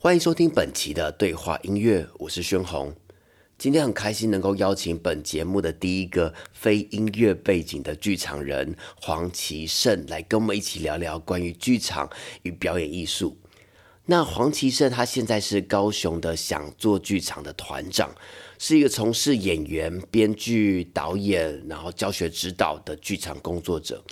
欢迎收听本期的对话音乐，我是宣红。今天很开心能够邀请本节目的第一个非音乐背景的剧场人黄奇胜来跟我们一起聊聊关于剧场与表演艺术。那黄奇胜他现在是高雄的想做剧场的团长，是一个从事演员、编剧、导演，然后教学指导的剧场工作者。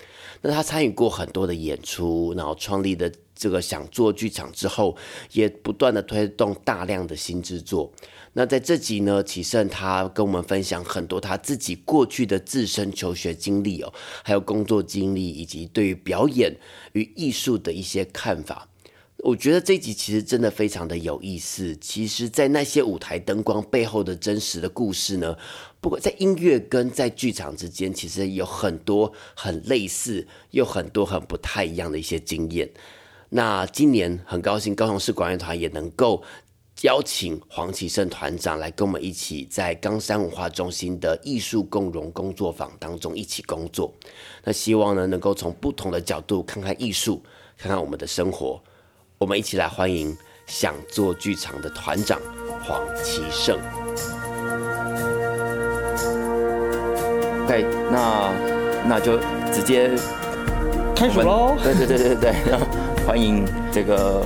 那他参与过很多的演出，然后创立的。这个想做剧场之后，也不断的推动大量的新制作。那在这集呢，启胜他跟我们分享很多他自己过去的自身求学经历哦，还有工作经历，以及对于表演与艺术的一些看法。我觉得这集其实真的非常的有意思。其实，在那些舞台灯光背后的真实的故事呢，不管在音乐跟在剧场之间，其实有很多很类似，又很多很不太一样的一些经验。那今年很高兴，高雄市管乐团也能够邀请黄奇胜团长来跟我们一起在冈山文化中心的艺术共融工作坊当中一起工作。那希望呢，能够从不同的角度看看艺术，看看我们的生活。我们一起来欢迎想做剧场的团长黄奇胜。对，那那就直接开始喽。对对对对对。欢迎这个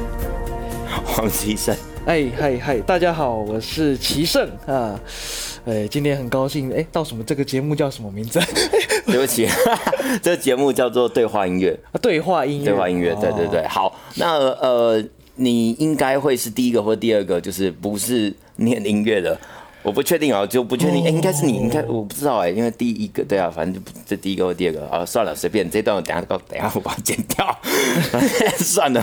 黄奇胜。哎嗨嗨，大家好，我是奇胜啊。哎，今天很高兴哎，到什么这个节目叫什么名字？对不起，这个节目叫做对话音乐。对话音乐，对话音乐，对对对。好，那呃，你应该会是第一个或第二个，就是不是念音乐的。我不确定啊，就不确定。哎、欸，应该是你，应该我不知道哎，因为第一个对啊，反正就这第一个或第二个啊，算了，随便。这段我等下，等下我把它剪掉。算了，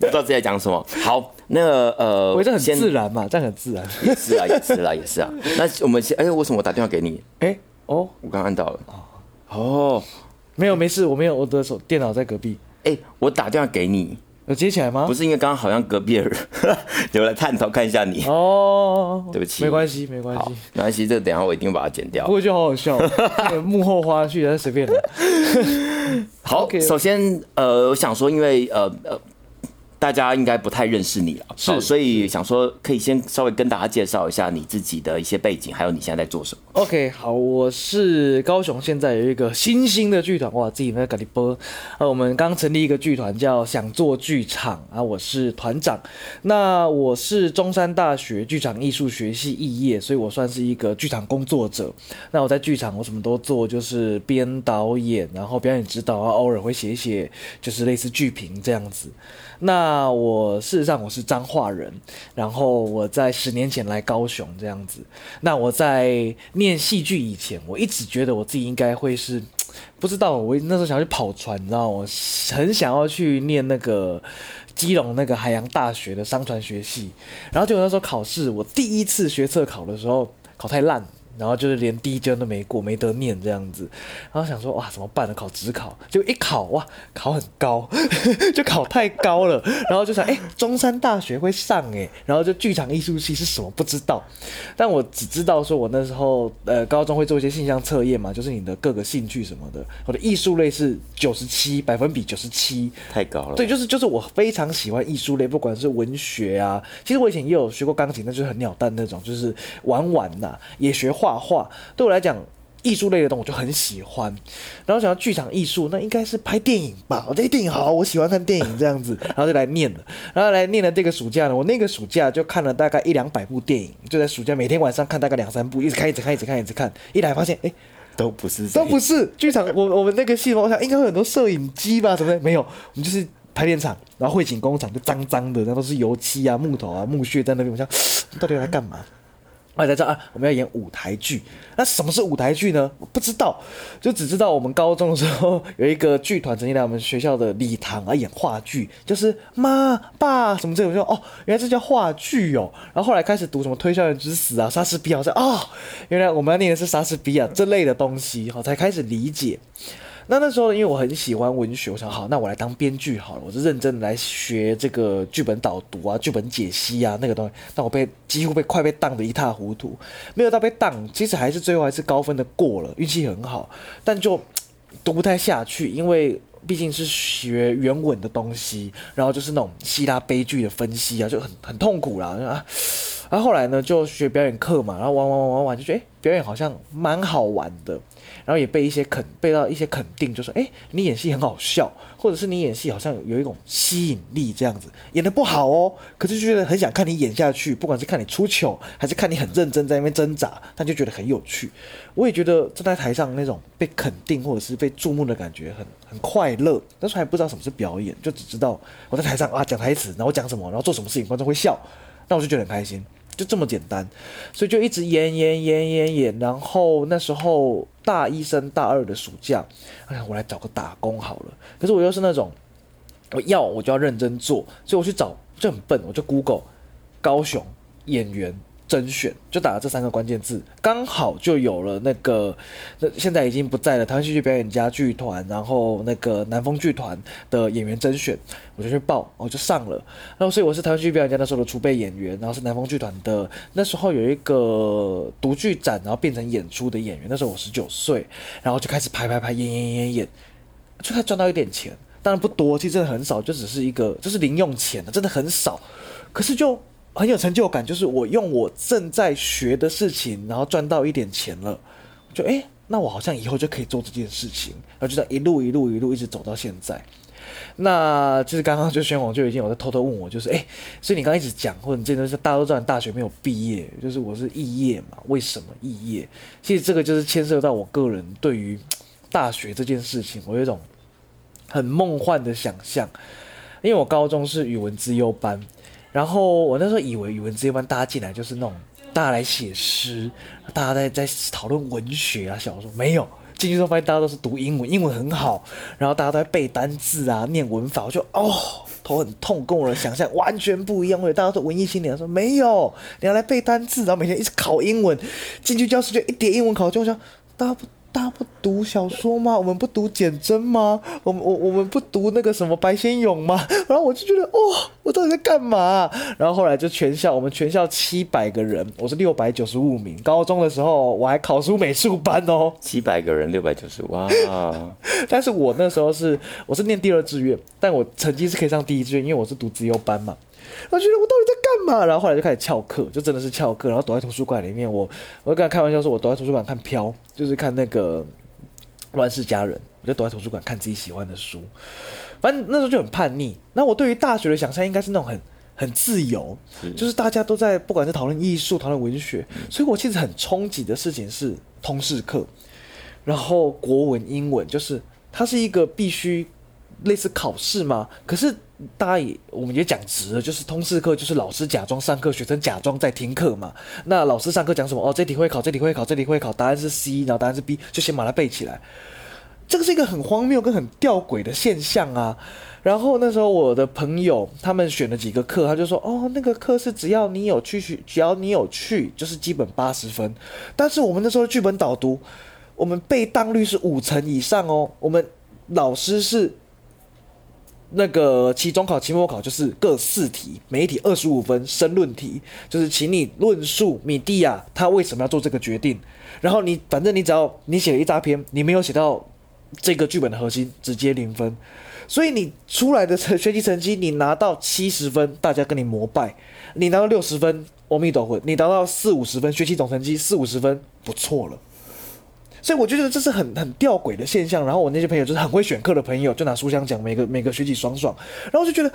不知道自己在讲什么。好，那个呃，我这很自然嘛，这样很自然。也是啊，也是啦，也是啊。那我们先，哎、欸，为什么我打电话给你？哎、欸，哦，我刚按到了。哦，没有，没事，我没有，我的手电脑在隔壁。哎、欸，我打电话给你。有接起来吗？不是，因为刚刚好像隔壁的人 有来探头看一下你哦。对不起，没关系，没关系，没关系。这个等一下我一定会把它剪掉。不过就好好笑，幕后花絮，但随便的。好，okay. 首先，呃，我想说，因为呃呃。大家应该不太认识你了，是，所以想说可以先稍微跟大家介绍一下你自己的一些背景，还有你现在在做什么。OK，好，我是高雄，现在有一个新兴的剧团，哇，自己在搞一波。呃，我们刚成立一个剧团叫想做剧场啊，我是团长。那我是中山大学剧场艺术学系肄业，所以我算是一个剧场工作者。那我在剧场我什么都做，就是编导演，然后表演指导啊，偶尔会写一写，就是类似剧评这样子。那我事实上我是彰化人，然后我在十年前来高雄这样子。那我在念戏剧以前，我一直觉得我自己应该会是，不知道我那时候想要去跑船，你知道？我很想要去念那个基隆那个海洋大学的商船学系，然后结果那时候考试，我第一次学测考的时候考太烂。然后就是连第一卷都没过，没得念这样子，然后想说哇怎么办呢？考职考，就一考哇考很高，就考太高了，然后就想哎中山大学会上哎，然后就剧场艺术系是什么不知道，但我只知道说我那时候呃高中会做一些性向测验嘛，就是你的各个兴趣什么的，我的艺术类是九十七百分比九十七，太高了。对，就是就是我非常喜欢艺术类，不管是文学啊，其实我以前也有学过钢琴，那就是很鸟蛋那种，就是玩玩呐、啊，也学画。画画对我来讲，艺术类的东西我就很喜欢。然后想到剧场艺术，那应该是拍电影吧？我这电影好，我喜欢看电影这样子，然后就来念了。然后来念了这个暑假呢，我那个暑假就看了大概一两百部电影，就在暑假每天晚上看大概两三部，一直看，一直看，一直看，一直看。一来发现，哎，都不是，都不是剧场。我我们那个系统，我想应该会有很多摄影机吧？怎么没有？我们就是排练场，然后汇景工厂就脏脏的，那都是油漆啊、木头啊、木屑在那边。我想，到底要来干嘛？我在这啊，我们要演舞台剧。那什么是舞台剧呢？不知道，就只知道我们高中的时候有一个剧团曾经来我们学校的礼堂啊演话剧，就是妈爸什么这种，我说哦，原来这叫话剧哦。然后后来开始读什么推销员之死啊、莎士比亚，我说哦，原来我们要念的是莎士比亚这类的东西，好才开始理解。那那时候，因为我很喜欢文学，我想好，那我来当编剧好了，我就认真来学这个剧本导读啊、剧本解析啊那个东西。但我被几乎被快被当的一塌糊涂，没有到被当，其实还是最后还是高分的过了，运气很好，但就读不太下去，因为毕竟是学原文的东西，然后就是那种希腊悲剧的分析啊，就很很痛苦啦。啊，然后后来呢，就学表演课嘛，然后玩玩玩玩玩，就觉得，表演好像蛮好玩的。然后也被一些肯被到一些肯定，就说：“哎，你演戏很好笑，或者是你演戏好像有一种吸引力，这样子演得不好哦，可是就觉得很想看你演下去，不管是看你出糗，还是看你很认真在那边挣扎，他就觉得很有趣。我也觉得站在台上那种被肯定或者是被注目的感觉很很快乐。那时候还不知道什么是表演，就只知道我在台上啊讲台词，然后讲什么，然后做什么事情，观众会笑，那我就觉得很开心。”就这么简单，所以就一直演演演演演，然后那时候大一升大二的暑假，哎呀，我来找个打工好了。可是我又是那种，我要我就要认真做，所以我去找就很笨，我就 Google 高雄演员。甄选就打了这三个关键字，刚好就有了那个，那现在已经不在了台湾戏剧表演家剧团，然后那个南风剧团的演员甄选，我就去报，我就上了。然后所以我是台湾戏剧表演家那时候的储备演员，然后是南风剧团的那时候有一个独剧展，然后变成演出的演员。那时候我十九岁，然后就开始拍拍拍演演演演，就开始赚到一点钱，当然不多，其实真的很少，就只是一个就是零用钱，真的很少，可是就。很有成就感，就是我用我正在学的事情，然后赚到一点钱了，就哎，那我好像以后就可以做这件事情，然后就这样一路一路一路一直走到现在。那就是刚刚就宣宏就已经有在偷偷问我，就是哎，所以你刚一直讲，或者你这都是大家都知道你大学没有毕业，就是我是肄业嘛？为什么肄业？其实这个就是牵涉到我个人对于大学这件事情，我有一种很梦幻的想象，因为我高中是语文资优班。然后我那时候以为语文资优班大家进来就是那种大家来写诗，大家在在讨论文学啊小说，没有进去之后发现大家都是读英文，英文很好，然后大家都在背单字啊念文法，我就哦头很痛，跟我的想象完全不一样。我以为大家都文艺青年，说没有，你要来背单字，然后每天一直考英文，进去教室就一点英文考就，我想大家不。大家不读小说吗？我们不读简真吗？我们我我们不读那个什么白先勇吗？然后我就觉得，哦，我到底在干嘛？然后后来就全校，我们全校七百个人，我是六百九十五名。高中的时候我还考出美术班哦，七百个人六百九十五，哇！但是我那时候是我是念第二志愿，但我成绩是可以上第一志愿，因为我是读资优班嘛。我觉得我到底在干嘛？然后后来就开始翘课，就真的是翘课，然后躲在图书馆里面。我我就跟他开玩笑说，我躲在图书馆看飘，就是看那个《乱世佳人》，我就躲在图书馆看自己喜欢的书。反正那时候就很叛逆。那我对于大学的想象应该是那种很很自由，就是大家都在不管是讨论艺术、讨论文学，所以我其实很憧憬的事情是通识课，然后国文、英文，就是它是一个必须类似考试嘛。可是。大家也，我们也讲直了，就是通识课，就是老师假装上课，学生假装在听课嘛。那老师上课讲什么？哦，这题会考，这题会考，这题会考，答案是 C，然后答案是 B，就先把它背起来。这个是一个很荒谬跟很吊诡的现象啊。然后那时候我的朋友他们选了几个课，他就说，哦，那个课是只要你有去学，只要你有去，就是基本八十分。但是我们那时候剧本导读，我们背当率是五成以上哦。我们老师是。那个期中考、期末考就是各四题，每一题二十五分，申论题就是请你论述米蒂亚他为什么要做这个决定，然后你反正你只要你写了一大篇，你没有写到这个剧本的核心，直接零分。所以你出来的成学习成绩，你拿到七十分，大家跟你膜拜；你拿到六十分，阿弥陀佛；你拿到四五十分，学习总成绩四五十分，不错了。所以我觉得这是很很吊诡的现象。然后我那些朋友就是很会选课的朋友，就拿书香奖，每个每个学期爽爽。然后就觉得，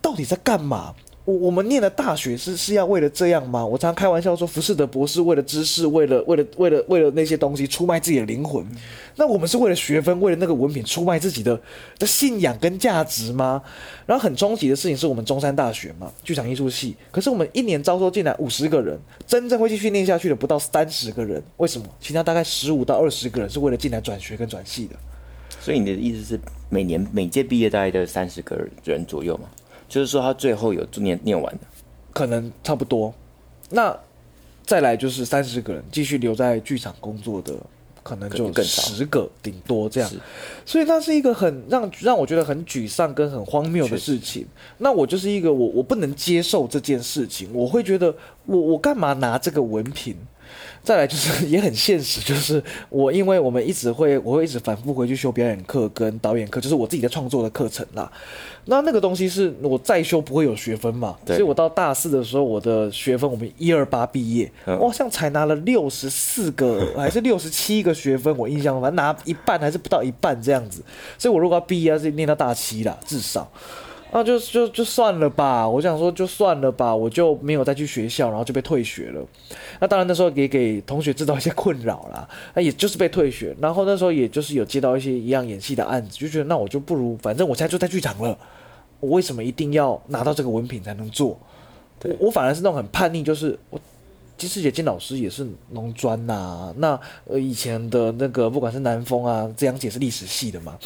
到底在干嘛？我我们念的大学是是要为了这样吗？我常常开玩笑说，浮士德博士为了知识，为了为了为了为了那些东西出卖自己的灵魂。那我们是为了学分，为了那个文凭出卖自己的的信仰跟价值吗？然后很冲击的事情是我们中山大学嘛，剧场艺术系。可是我们一年招收进来五十个人，真正会去训练下去的不到三十个人。为什么？其他大概十五到二十个人是为了进来转学跟转系的。所以你的意思是，每年每届毕业大概都三十个人左右吗？就是说，他最后有念念完的，可能差不多。那再来就是三十个人继续留在剧场工作的，可能就十个顶多这样。所以那是一个很让让我觉得很沮丧跟很荒谬的事情。那我就是一个我我不能接受这件事情，我会觉得我我干嘛拿这个文凭？再来就是 也很现实，就是我因为我们一直会，我会一直反复回去修表演课跟导演课，就是我自己在创作的课程啦。那那个东西是我再修不会有学分嘛？所以我到大四的时候，我的学分我们一二八毕业，我好像才拿了六十四个还是六十七个学分，我印象反正拿一半还是不到一半这样子。所以我如果要毕业，要是念到大七啦，至少。那就就就算了吧，我想说就算了吧，我就没有再去学校，然后就被退学了。那当然那时候也给同学制造一些困扰啦，那也就是被退学。然后那时候也就是有接到一些一样演戏的案子，就觉得那我就不如，反正我现在就在剧场了，我为什么一定要拿到这个文凭才能做？我，我反而是那种很叛逆，就是我。其实也金老师也是农专呐，那呃以前的那个不管是南风啊，这样姐是历史系的嘛，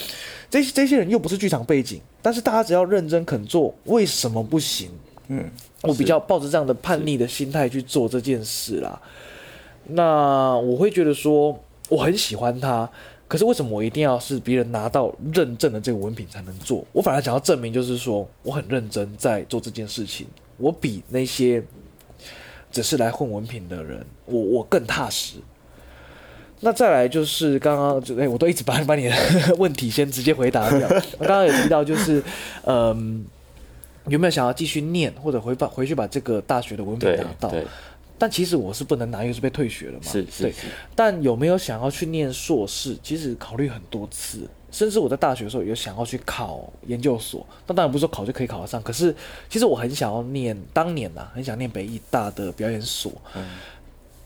这些这些人又不是剧场背景，但是大家只要认真肯做，为什么不行？嗯，我比较抱着这样的叛逆的心态去做这件事啦。那我会觉得说我很喜欢他，可是为什么我一定要是别人拿到认证的这个文凭才能做？我反而想要证明，就是说我很认真在做这件事情，我比那些。只是来混文凭的人，我我更踏实。那再来就是刚刚就哎，我都一直把把你的问题先直接回答掉。我 刚刚有提到就是，嗯，有没有想要继续念或者回把回去把这个大学的文凭拿到？但其实我是不能拿，因为是被退学了嘛。是是，是。但有没有想要去念硕士？其实考虑很多次。甚至我在大学的时候有想要去考研究所，那当然不是说考就可以考得上。可是其实我很想要念，当年呐、啊，很想念北艺大的表演所。嗯，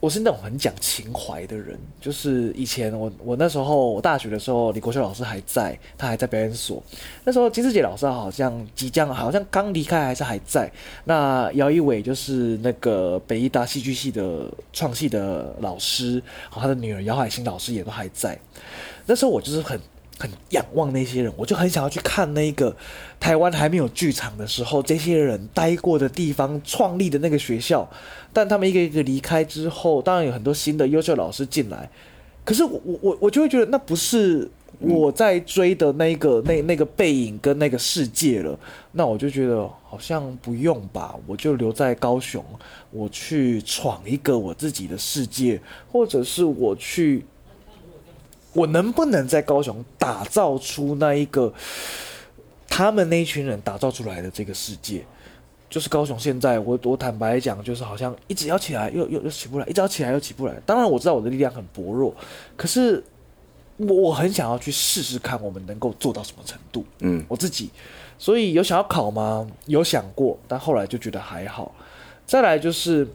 我是那种很讲情怀的人，就是以前我我那时候我大学的时候，李国修老师还在，他还在表演所。那时候金士杰老师好像即将，好像刚离开还是还在。那姚一伟就是那个北艺大戏剧系的创系的老师，和，他的女儿姚海欣老师也都还在。那时候我就是很。很仰望那些人，我就很想要去看那个台湾还没有剧场的时候，这些人待过的地方、创立的那个学校。但他们一个一个离开之后，当然有很多新的优秀老师进来。可是我我我就会觉得，那不是我在追的那个那那个背影跟那个世界了。那我就觉得好像不用吧，我就留在高雄，我去闯一个我自己的世界，或者是我去。我能不能在高雄打造出那一个他们那一群人打造出来的这个世界？就是高雄现在，我我坦白讲，就是好像一直要起来，又又又起不来，一直要起来又起不来。当然我知道我的力量很薄弱，可是我我很想要去试试看，我们能够做到什么程度。嗯，我自己，所以有想要考吗？有想过，但后来就觉得还好。再来就是。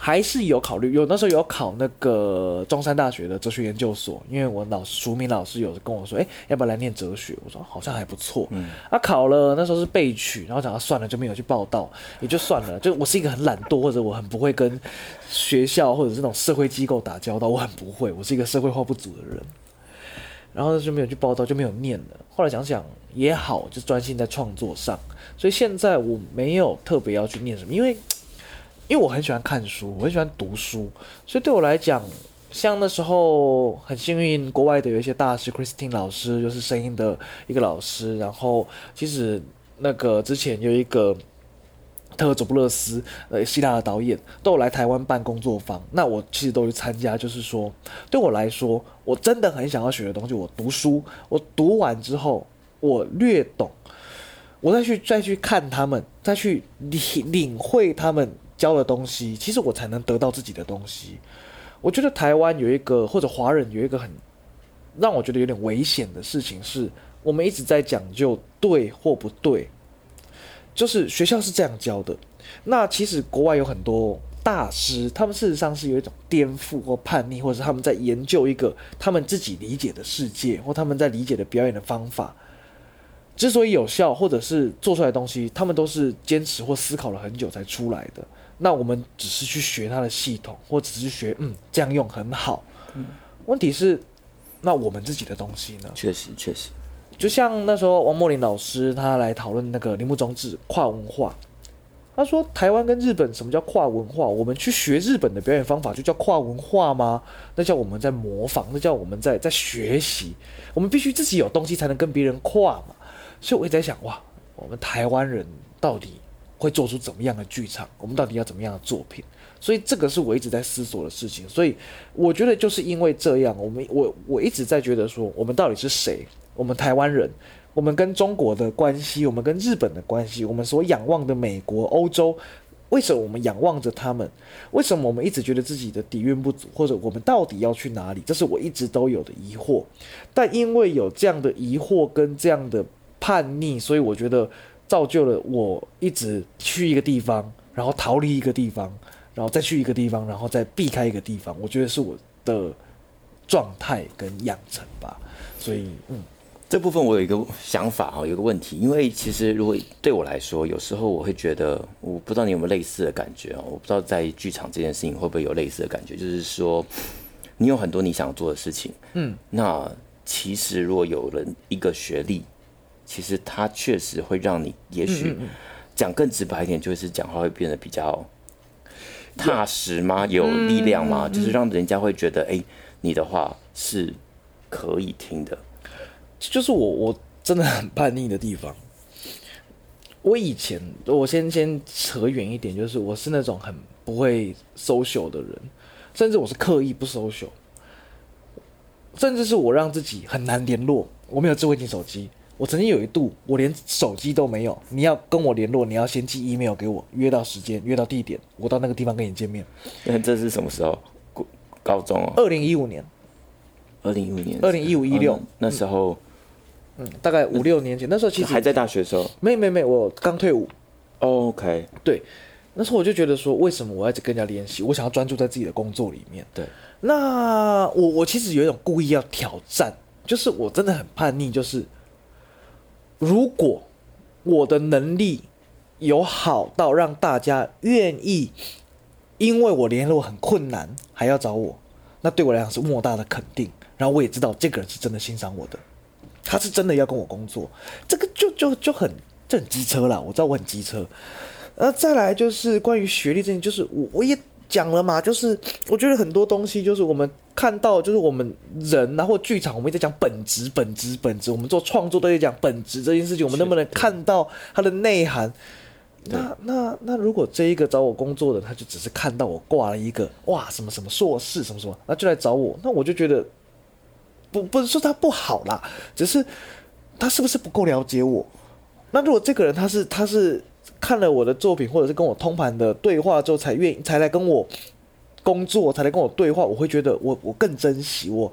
还是有考虑，有那时候有考那个中山大学的哲学研究所，因为我老师淑敏老师有跟我说，哎，要不要来念哲学？我说好像还不错。嗯，啊，考了那时候是备取，然后讲到算了就没有去报道，也就算了。就我是一个很懒惰，或者我很不会跟学校或者是那种社会机构打交道，我很不会，我是一个社会化不足的人。然后就没有去报道，就没有念了。后来想想也好，就专心在创作上。所以现在我没有特别要去念什么，因为。因为我很喜欢看书，我很喜欢读书，所以对我来讲，像那时候很幸运，国外的有一些大师，Christine 老师就是声音的一个老师，然后其实那个之前有一个特佐布勒斯，呃，希腊的导演都有来台湾办工作坊，那我其实都去参加，就是说对我来说，我真的很想要学的东西，我读书，我读完之后，我略懂，我再去再去看他们，再去领领会他们。教的东西，其实我才能得到自己的东西。我觉得台湾有一个，或者华人有一个很让我觉得有点危险的事情，是我们一直在讲究对或不对，就是学校是这样教的。那其实国外有很多大师，他们事实上是有一种颠覆或叛逆，或者是他们在研究一个他们自己理解的世界，或他们在理解的表演的方法。之所以有效，或者是做出来的东西，他们都是坚持或思考了很久才出来的。那我们只是去学它的系统，或只是学，嗯，这样用很好。嗯，问题是，那我们自己的东西呢？确实，确实，就像那时候王墨林老师他来讨论那个铃木忠志跨文化，他说台湾跟日本什么叫跨文化？我们去学日本的表演方法就叫跨文化吗？那叫我们在模仿，那叫我们在在学习。我们必须自己有东西才能跟别人跨嘛。所以我一直在想，哇，我们台湾人到底会做出怎么样的剧场？我们到底要怎么样的作品？所以这个是我一直在思索的事情。所以我觉得就是因为这样，我们我我一直在觉得说，我们到底是谁？我们台湾人，我们跟中国的关系，我们跟日本的关系，我们所仰望的美国、欧洲，为什么我们仰望着他们？为什么我们一直觉得自己的底蕴不足？或者我们到底要去哪里？这是我一直都有的疑惑。但因为有这样的疑惑跟这样的叛逆，所以我觉得造就了我一直去一个地方，然后逃离一个地方。然后再去一个地方，然后再避开一个地方，我觉得是我的状态跟养成吧。所以，嗯，这部分我有一个想法哈，有一个问题，因为其实如果对我来说，有时候我会觉得，我不知道你有没有类似的感觉啊？我不知道在剧场这件事情会不会有类似的感觉，就是说，你有很多你想做的事情，嗯，那其实如果有人一个学历，其实他确实会让你，也许讲更直白一点，就是讲话会变得比较。踏实吗？有力量吗？嗯、就是让人家会觉得，哎、欸，你的话是可以听的。就是我，我真的很叛逆的地方。我以前，我先先扯远一点，就是我是那种很不会 social 的人，甚至我是刻意不 social，甚至是我让自己很难联络。我没有智慧型手机。我曾经有一度，我连手机都没有。你要跟我联络，你要先寄 email 给我，约到时间，约到地点，我到那个地方跟你见面。那这是什么时候？高中哦。二零一五年。二零一五年。二零一五一六那时候，嗯，大概五六年前，那时候其实还在大学的时候。没没没，我刚退伍。Oh, OK。对，那时候我就觉得说，为什么我要一直跟人家联系？我想要专注在自己的工作里面。对。那我我其实有一种故意要挑战，就是我真的很叛逆，就是。如果我的能力有好到让大家愿意，因为我联络很困难还要找我，那对我来讲是莫大的肯定。然后我也知道这个人是真的欣赏我的，他是真的要跟我工作。这个就就就很这很机车啦，我知道我很机车。呃，再来就是关于学历这件，就是我我也。讲了嘛，就是我觉得很多东西，就是我们看到，就是我们人然后剧场，我们一直讲本质，本质，本质。我们做创作都在讲本质这件事情，我们能不能看到它的内涵？那那那，如果这一个找我工作的，他就只是看到我挂了一个哇什么什么硕士什么什么，那就来找我，那我就觉得不不是说他不好啦，只是他是不是不够了解我？那如果这个人他是他是。看了我的作品，或者是跟我通盘的对话之后，才愿意才来跟我工作，才来跟我对话，我会觉得我我更珍惜我，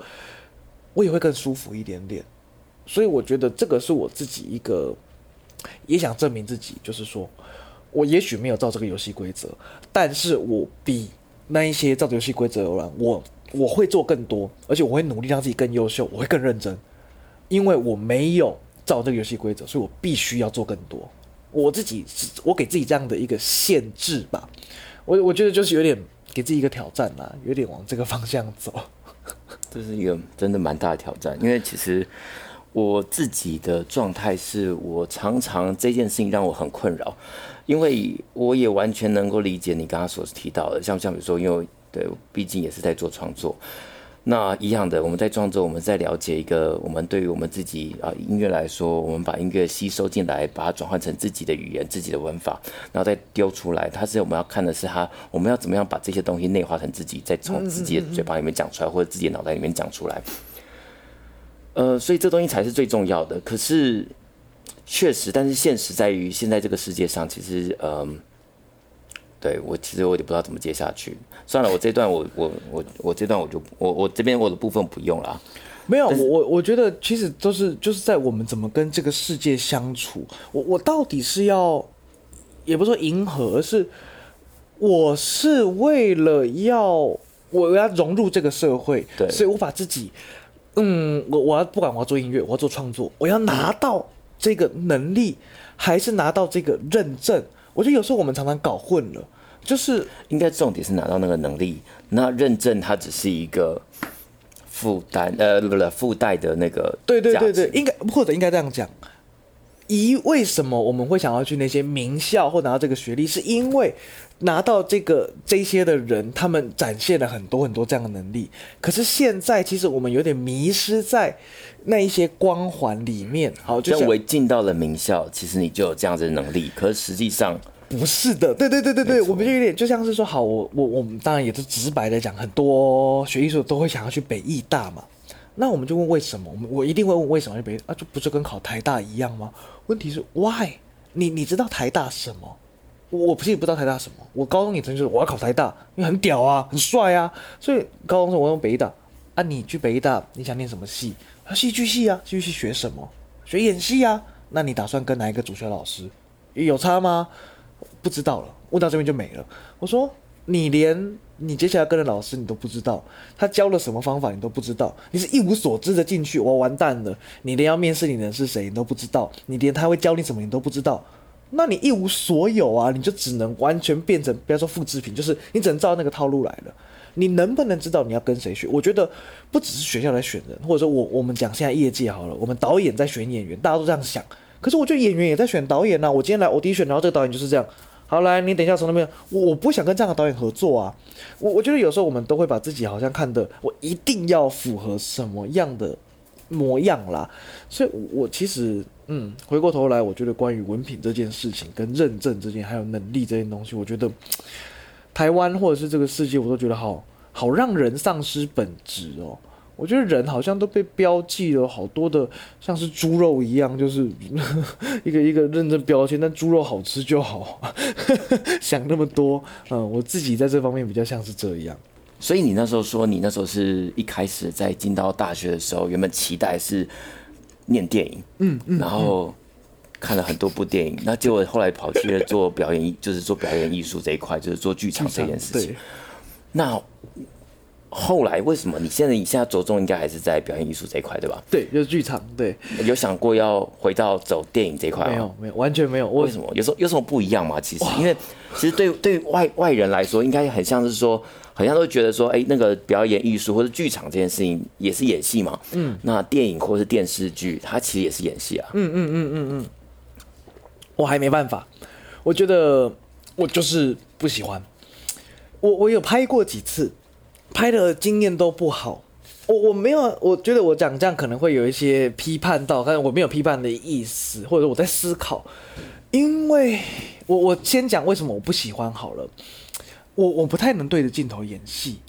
我也会更舒服一点点。所以我觉得这个是我自己一个也想证明自己，就是说我也许没有照这个游戏规则，但是我比那一些照着游戏规则的人，我我会做更多，而且我会努力让自己更优秀，我会更认真，因为我没有照这个游戏规则，所以我必须要做更多。我自己，我给自己这样的一个限制吧，我我觉得就是有点给自己一个挑战啦，有点往这个方向走。这是一个真的蛮大的挑战，因为其实我自己的状态是我常常这件事情让我很困扰，因为我也完全能够理解你刚刚所提到的，像像比如说，因为对，毕竟也是在做创作。那一样的，我们在创作，我们在了解一个，我们对于我们自己啊音乐来说，我们把音乐吸收进来，把它转换成自己的语言、自己的文法，然后再丢出来。它是我们要看的是它，我们要怎么样把这些东西内化成自己，再从自己的嘴巴里面讲出来，或者自己的脑袋里面讲出来。呃，所以这东西才是最重要的。可是确实，但是现实在于现在这个世界上，其实嗯。对我其实我也不知道怎么接下去，算了，我这段我我我我这段我就我我这边我的部分不用了。没有，我我我觉得其实都是就是在我们怎么跟这个世界相处。我我到底是要，也不是说迎合，而是我是为了要我要融入这个社会，对，所以我把自己，嗯，我我要不管我要做音乐，我要做创作，我要拿到这个能力，还是拿到这个认证？我觉得有时候我们常常搞混了。就是应该重点是拿到那个能力，那认证它只是一个负担，呃，不不，附带的那个。对对对对，应该或者应该这样讲。一为什么我们会想要去那些名校或拿到这个学历，是因为拿到这个这些的人，他们展现了很多很多这样的能力。可是现在其实我们有点迷失在那一些光环里面。好，认为进到了名校，其实你就有这样子的能力，可是实际上。不是的，对对对对对，我们就有点就像是说，好，我我我们当然也是直白的讲，很多学艺术都会想要去北艺大嘛。那我们就问为什么？我们我一定会问为什么去北艺啊？就不是跟考台大一样吗？问题是 why？你你知道台大什么？我我不是也不知道台大什么。我高中也曾经说我要考台大，因为很屌啊，很帅啊。所以高中时候我用北艺大啊，你去北艺大，你想念什么系？戏剧系啊，戏剧系学什么？学演戏啊。那你打算跟哪一个主修老师？有差吗？不知道了。问到这边就没了。我说你连你接下来跟的老师你都不知道，他教了什么方法你都不知道，你是一无所知的进去，我完蛋了。你连要面试你的人是谁你都不知道，你连他会教你什么你都不知道，那你一无所有啊！你就只能完全变成不要说复制品，就是你只能照那个套路来了。你能不能知道你要跟谁学？我觉得不只是学校来选人，或者说我我们讲现在业界好了，我们导演在选演员，大家都这样想。可是我觉得演员也在选导演呐、我今天来 audition，然后这个导演就是这样。好，来，你等一下从那边，我我不想跟这样的导演合作啊。我我觉得有时候我们都会把自己好像看得我一定要符合什么样的模样啦。所以，我其实嗯，回过头来，我觉得关于文凭这件事情跟认证这件，还有能力这件东西，我觉得。台湾或者是这个世界，我都觉得好好让人丧失本质哦。我觉得人好像都被标记了好多的，像是猪肉一样，就是 一个一个认证标签。但猪肉好吃就好，想那么多。嗯，我自己在这方面比较像是这样。所以你那时候说，你那时候是一开始在进到大学的时候，原本期待是念电影，嗯嗯，然后。看了很多部电影，那结果后来跑去了做表演，就是做表演艺术这一块，就是做剧场这件事情。那后来为什么你现在你现在着重应该还是在表演艺术这一块，对吧？对，就是剧场。对，有想过要回到走电影这一块吗？没有，没有，完全没有。为什么？有时候有什么不一样吗？其实，因为其实对对外外人来说，应该很像是说，好像都觉得说，哎，那个表演艺术或者剧场这件事情也是演戏嘛。嗯。那电影或是电视剧，它其实也是演戏啊。嗯嗯嗯嗯嗯。我还没办法，我觉得我就是不喜欢。我我有拍过几次，拍的经验都不好。我我没有，我觉得我讲这样可能会有一些批判到，但是我没有批判的意思，或者我在思考。因为我我先讲为什么我不喜欢好了。我我不太能对着镜头演戏。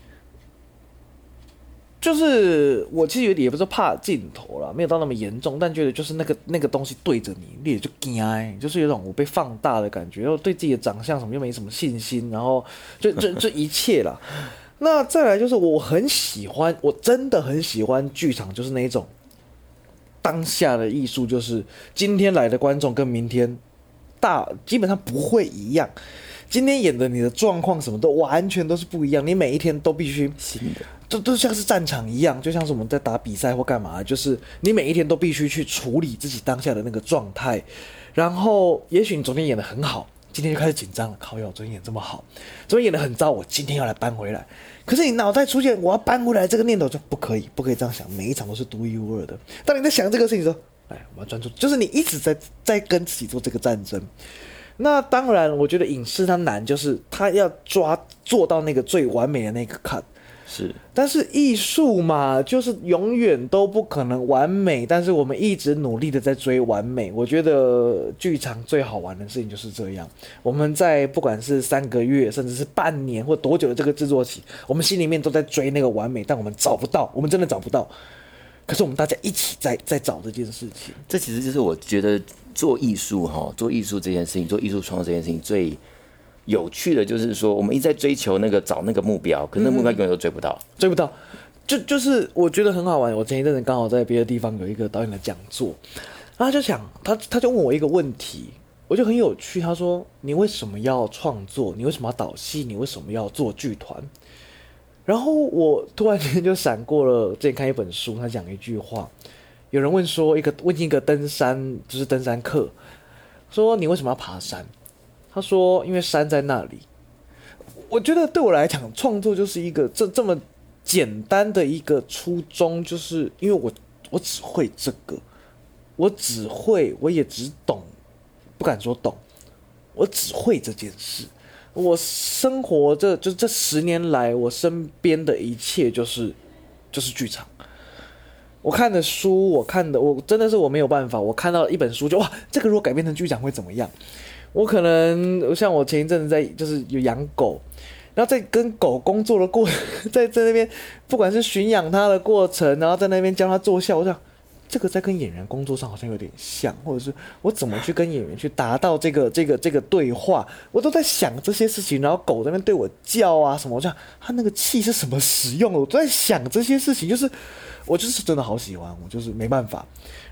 就是我其实有点也不是怕镜头了，没有到那么严重，但觉得就是那个那个东西对着你，你也就惊，就是有种我被放大的感觉，然后对自己的长相什么又没什么信心，然后就这这一切了。那再来就是我很喜欢，我真的很喜欢剧场，就是那一种当下的艺术，就是今天来的观众跟明天大基本上不会一样。今天演的你的状况什么都完全都是不一样，你每一天都必须都都像是战场一样，就像是我们在打比赛或干嘛，就是你每一天都必须去处理自己当下的那个状态。然后，也许你昨天演的很好，今天就开始紧张了。靠，我昨天演这么好，昨天演得很糟，我今天要来搬回来。可是你脑袋出现我要搬回来这个念头，就不可以，不可以这样想。每一场都是独一无二的。当你在想这个事情的时候，哎，我要专注，就是你一直在在跟自己做这个战争。那当然，我觉得影视它难，就是它要抓做到那个最完美的那个 cut。是，但是艺术嘛，就是永远都不可能完美，但是我们一直努力的在追完美。我觉得剧场最好玩的事情就是这样，我们在不管是三个月，甚至是半年或多久的这个制作期，我们心里面都在追那个完美，但我们找不到，我们真的找不到。可是我们大家一起在在找这件事情，这其实就是我觉得。做艺术哈，做艺术这件事情，做艺术创作这件事情最有趣的就是说，我们一直在追求那个找那个目标，可是那目标永远都追不到，追不到。就就是我觉得很好玩。我前一阵子刚好在别的地方有一个导演的讲座，他就想他他就问我一个问题，我就很有趣。他说：“你为什么要创作？你为什么要导戏？你为什么要做剧团？”然后我突然间就闪过了，之前看一本书，他讲一句话。有人问说，一个问一个登山，就是登山客，说你为什么要爬山？他说因为山在那里。我觉得对我来讲，创作就是一个这这么简单的一个初衷，就是因为我我只会这个，我只会，我也只懂，不敢说懂，我只会这件事。我生活这就这十年来，我身边的一切就是就是剧场。我看的书，我看的，我真的是我没有办法。我看到一本书就哇，这个如果改编成剧场会怎么样？我可能像我前一阵子在就是有养狗，然后在跟狗工作的过，在在那边不管是驯养它的过程，然后在那边教它做笑，我想。这个在跟演员工作上好像有点像，或者是我怎么去跟演员去达到这个这个这个对话，我都在想这些事情。然后狗在那边对我叫啊什么，我想它那个气是什么使用的？我都在想这些事情，就是我就是真的好喜欢，我就是没办法。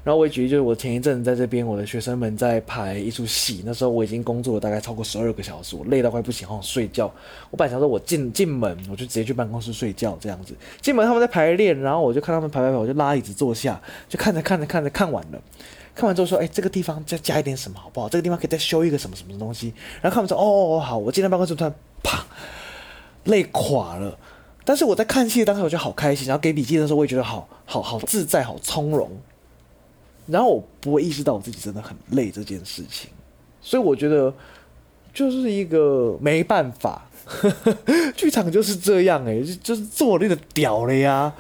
然后我也举例，就是我前一阵在这边，我的学生们在排一出戏，那时候我已经工作了大概超过十二个小时，我累到快不行，好想睡觉。我本来想说，我进进门我就直接去办公室睡觉这样子。进门他们在排练，然后我就看他们排排排，我就拉椅子坐下，就看着看着看着看完了，看完之后说，哎，这个地方再加一点什么好不好？这个地方可以再修一个什么什么东西。然后看完之后，哦哦哦，好，我进到办公室突然啪，累垮了。但是我在看戏的当时我就好开心，然后给笔记的时候我也觉得好好好自在，好从容。然后我不会意识到我自己真的很累这件事情，所以我觉得就是一个没办法，剧场就是这样哎、就是做那个屌了呀，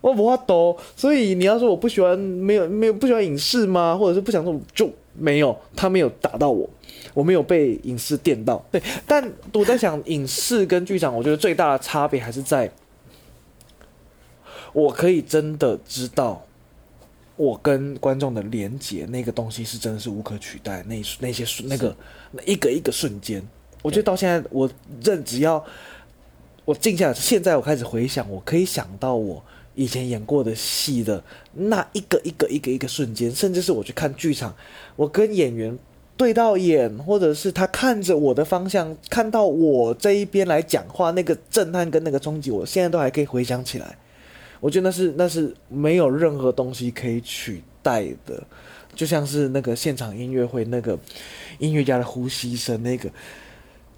我不怕抖。所以你要说我不喜欢没有没有不喜欢影视吗？或者是不想做就没有，他没有打到我，我没有被影视电到。对，但我在想影视跟剧场，我觉得最大的差别还是在，我可以真的知道。我跟观众的连接，那个东西是真的是无可取代。那那些那个那一个一个瞬间，我觉得到现在，我认只要我静下来，现在我开始回想，我可以想到我以前演过的戏的那一个一个一个一个瞬间，甚至是我去看剧场，我跟演员对到眼，或者是他看着我的方向，看到我这一边来讲话，那个震撼跟那个冲击，我现在都还可以回想起来。我觉得那是那是没有任何东西可以取代的，就像是那个现场音乐会，那个音乐家的呼吸声，那个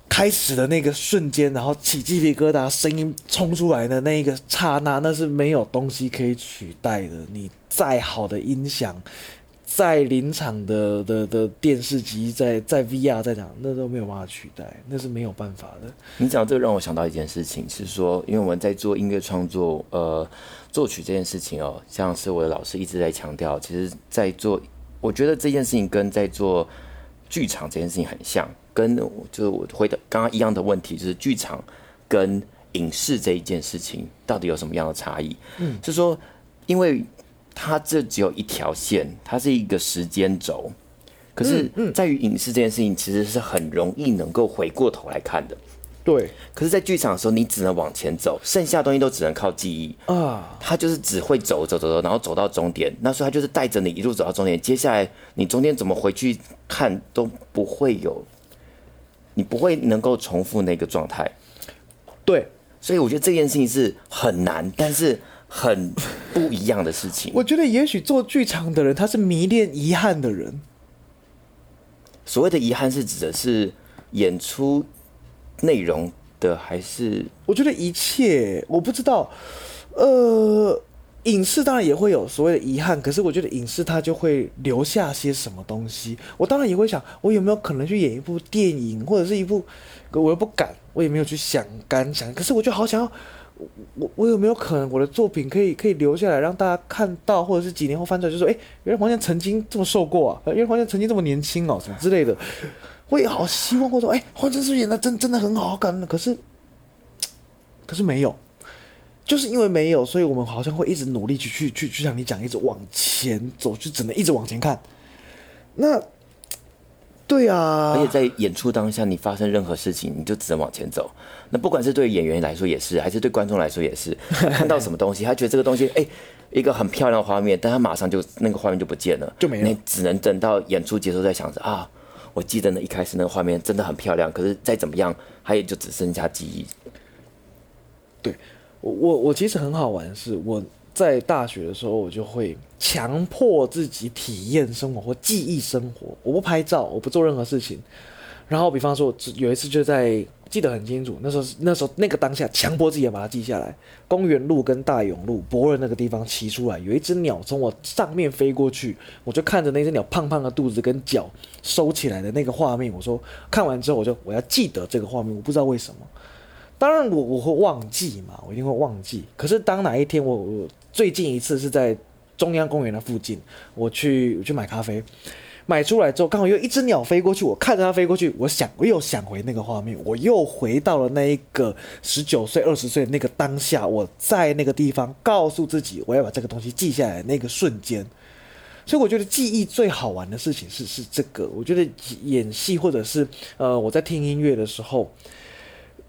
开始的那个瞬间，然后起鸡皮疙瘩，声音冲出来的那一个刹那，那是没有东西可以取代的。你再好的音响。在临场的的的电视机，在在 VR 在讲，那都没有办法取代，那是没有办法的。你讲这个让我想到一件事情，是说，因为我们在做音乐创作，呃，作曲这件事情哦，像是我的老师一直在强调，其实，在做，我觉得这件事情跟在做剧场这件事情很像，跟就是我回答刚刚一样的问题，就是剧场跟影视这一件事情到底有什么样的差异？嗯，是说，因为。它这只有一条线，它是一个时间轴。可是，在于影视这件事情，其实是很容易能够回过头来看的。对。可是，在剧场的时候，你只能往前走，剩下的东西都只能靠记忆啊。它就是只会走走走走，然后走到终点。那时候，它就是带着你一路走到终点。接下来，你中间怎么回去看都不会有，你不会能够重复那个状态。对。所以，我觉得这件事情是很难，但是。很不一样的事情。我觉得也许做剧场的人，他是迷恋遗憾的人。所谓的遗憾是指的是演出内容的，还是？我觉得一切，我不知道。呃，影视当然也会有所谓的遗憾，可是我觉得影视它就会留下些什么东西。我当然也会想，我有没有可能去演一部电影，或者是一部，我又不敢，我也没有去想敢想。可是我就好想要。我我有没有可能我的作品可以可以留下来让大家看到，或者是几年后翻出来就说，哎，原来黄健曾经这么瘦过啊，原来黄健曾经这么年轻哦，什么之类的，我也好希望，或者说，哎，黄健是演的真真的很好看，可是可是没有，就是因为没有，所以我们好像会一直努力去去去，就像你讲，一直往前走，就只能一直往前看。那。对啊，而且在演出当下，你发生任何事情，你就只能往前走。那不管是对演员来说也是，还是对观众来说也是，看到什么东西，他觉得这个东西，哎，一个很漂亮的画面，但他马上就那个画面就不见了，就没了。你只能等到演出结束再想着啊，我记得那一开始那个画面真的很漂亮，可是再怎么样，他也就只剩下记忆。对，我我我其实很好玩，是我。在大学的时候，我就会强迫自己体验生活或记忆生活。我不拍照，我不做任何事情。然后，比方说，有一次就在记得很清楚，那时候那时候那个当下，强迫自己要把它记下来。公园路跟大勇路博润那个地方骑出来，有一只鸟从我上面飞过去，我就看着那只鸟胖胖的肚子跟脚收起来的那个画面。我说看完之后，我就我要记得这个画面。我不知道为什么。当然我我会忘记嘛，我一定会忘记。可是当哪一天我我最近一次是在中央公园的附近，我去我去买咖啡，买出来之后，刚好又一只鸟飞过去，我看着它飞过去，我想我又想回那个画面，我又回到了那一个十九岁、二十岁那个当下，我在那个地方告诉自己，我要把这个东西记下来那个瞬间。所以我觉得记忆最好玩的事情是是这个。我觉得演戏或者是呃我在听音乐的时候，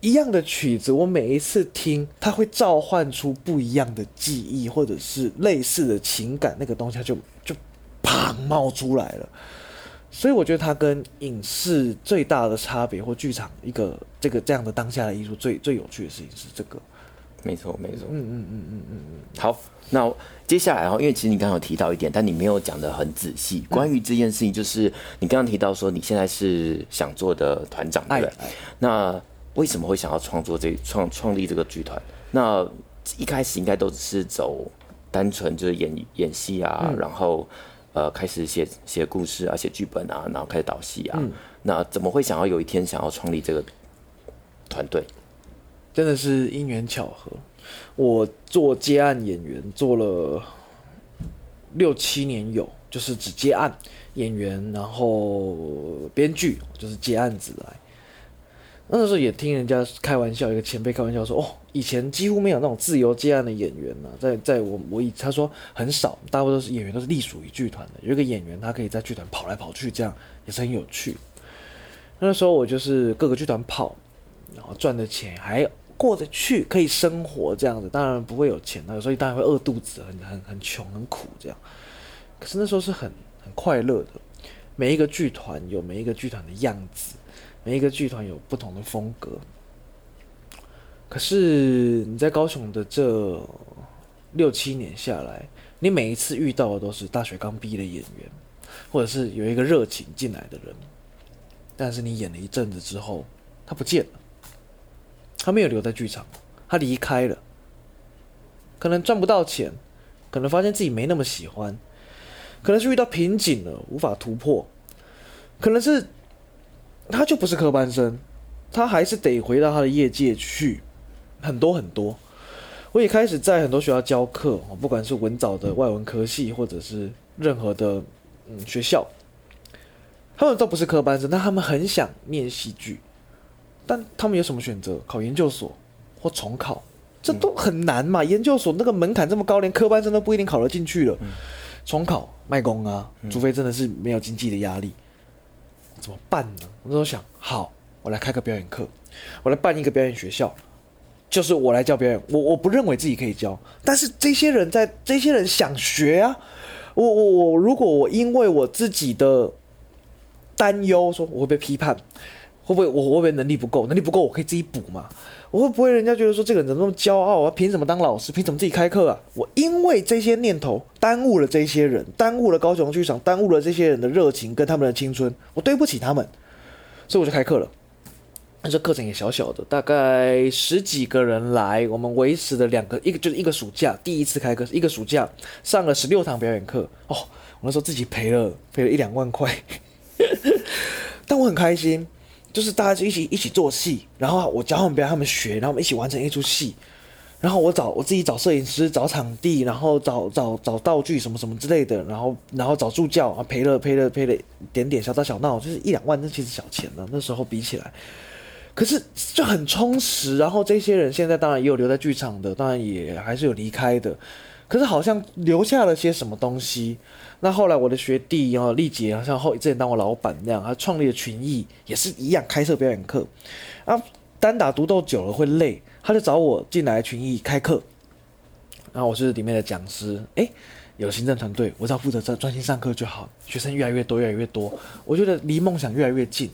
一样的曲子，我每一次听，它会召唤出不一样的记忆，或者是类似的情感，那个东西它就就砰冒出来了。所以我觉得它跟影视最大的差别，或剧场一个这个这样的当下的艺术最最有趣的事情是这个。没错，没错。嗯嗯嗯嗯嗯嗯。好，那接下来哈，因为其实你刚刚有提到一点，但你没有讲的很仔细。关于这件事情，就是你刚刚提到说你现在是想做的团长，对不对？那为什么会想要创作这创创立这个剧团？那一开始应该都只是走单纯就是演演戏啊，嗯、然后呃开始写写故事啊，写剧本啊，然后开始导戏啊。嗯、那怎么会想要有一天想要创立这个团队？真的是因缘巧合，我做接案演员做了六七年有，就是只接案演员，然后编剧就是接案子来。那时候也听人家开玩笑，一个前辈开玩笑说：“哦，以前几乎没有那种自由接案的演员呢、在在我我以他说很少，大部分都是演员都是隶属于剧团的。有一个演员他可以在剧团跑来跑去，这样也是很有趣。那时候我就是各个剧团跑，然后赚的钱还。”过得去，可以生活这样子，当然不会有钱的，所以当然会饿肚子，很很很穷，很苦这样。可是那时候是很很快乐的。每一个剧团有每一个剧团的样子，每一个剧团有不同的风格。可是你在高雄的这六七年下来，你每一次遇到的都是大学刚毕业的演员，或者是有一个热情进来的人，但是你演了一阵子之后，他不见了。他没有留在剧场，他离开了。可能赚不到钱，可能发现自己没那么喜欢，可能是遇到瓶颈了，无法突破，可能是他就不是科班生，他还是得回到他的业界去。很多很多，我也开始在很多学校教课，不管是文藻的外文科系，或者是任何的嗯学校，他们都不是科班生，但他们很想念戏剧。但他们有什么选择？考研究所或重考，这都很难嘛。研究所那个门槛这么高，连科班生都不一定考得进去了。重考卖工啊，除非真的是没有经济的压力，怎么办呢？我那时候想，好，我来开个表演课，我来办一个表演学校，就是我来教别人。我我不认为自己可以教，但是这些人在，这些人想学啊。我我我，如果我因为我自己的担忧，说我会被批判。会不会我会不会能力不够？能力不够，我可以自己补嘛？我会不会人家觉得说这个人怎么那么骄傲啊？凭什么当老师？凭什么自己开课啊？我因为这些念头耽误了这些人，耽误了高雄剧场，耽误了这些人的热情跟他们的青春，我对不起他们，所以我就开课了。那这课程也小小的，大概十几个人来，我们维持了两个一个就是一个暑假，第一次开课，一个暑假上了十六堂表演课。哦，我那时候自己赔了赔了一两万块，但我很开心。就是大家就一起一起做戏，然后我教他们表演，他们学，然后我们一起完成一出戏。然后我找我自己找摄影师、找场地，然后找找找道具什么什么之类的，然后然后找助教啊，赔了赔了赔了点点小打小闹，就是一两万，那其实小钱了。那时候比起来，可是就很充实。然后这些人现在当然也有留在剧场的，当然也还是有离开的，可是好像留下了些什么东西。那后来我的学弟然后丽姐好像后之前当我老板那样，他创立了群艺，也是一样开设表演课。啊，单打独斗久了会累，他就找我进来群艺开课。然后我是里面的讲师，诶，有行政团队，我只要负责专专心上课就好。学生越来越多，越来越多，我觉得离梦想越来越近。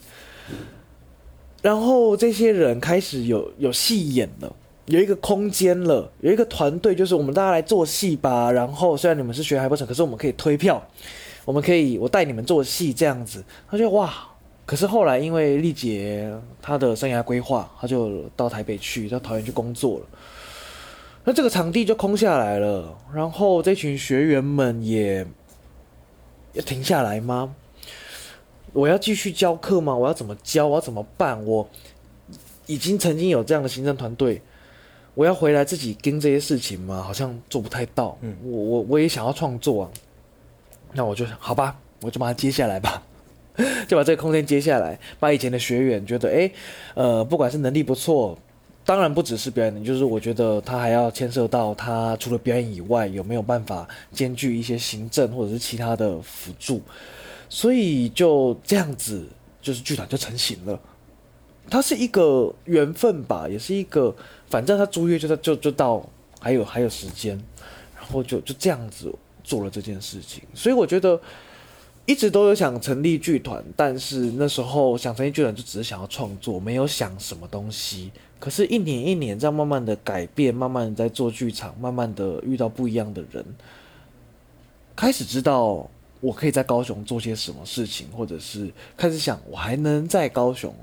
然后这些人开始有有戏演了。有一个空间了，有一个团队，就是我们大家来做戏吧。然后虽然你们是学海波城，可是我们可以推票，我们可以我带你们做戏这样子。他就哇，可是后来因为丽姐她的生涯规划，她就到台北去，到桃园去工作了。那这个场地就空下来了。然后这群学员们也要停下来吗？我要继续教课吗？我要怎么教？我要怎么办？我已经曾经有这样的行政团队。我要回来自己跟这些事情吗？好像做不太到。嗯，我我我也想要创作啊。那我就，好吧，我就把它接下来吧，就把这个空间接下来，把以前的学员觉得，哎、欸，呃，不管是能力不错，当然不只是表演，就是我觉得他还要牵涉到他除了表演以外，有没有办法兼具一些行政或者是其他的辅助，所以就这样子，就是剧团就成型了。它是一个缘分吧，也是一个，反正他租约就就就到，还有还有时间，然后就就这样子做了这件事情。所以我觉得一直都有想成立剧团，但是那时候想成立剧团就只是想要创作，没有想什么东西。可是，一年一年这样慢慢的改变，慢慢的在做剧场，慢慢的遇到不一样的人，开始知道我可以在高雄做些什么事情，或者是开始想我还能在高雄。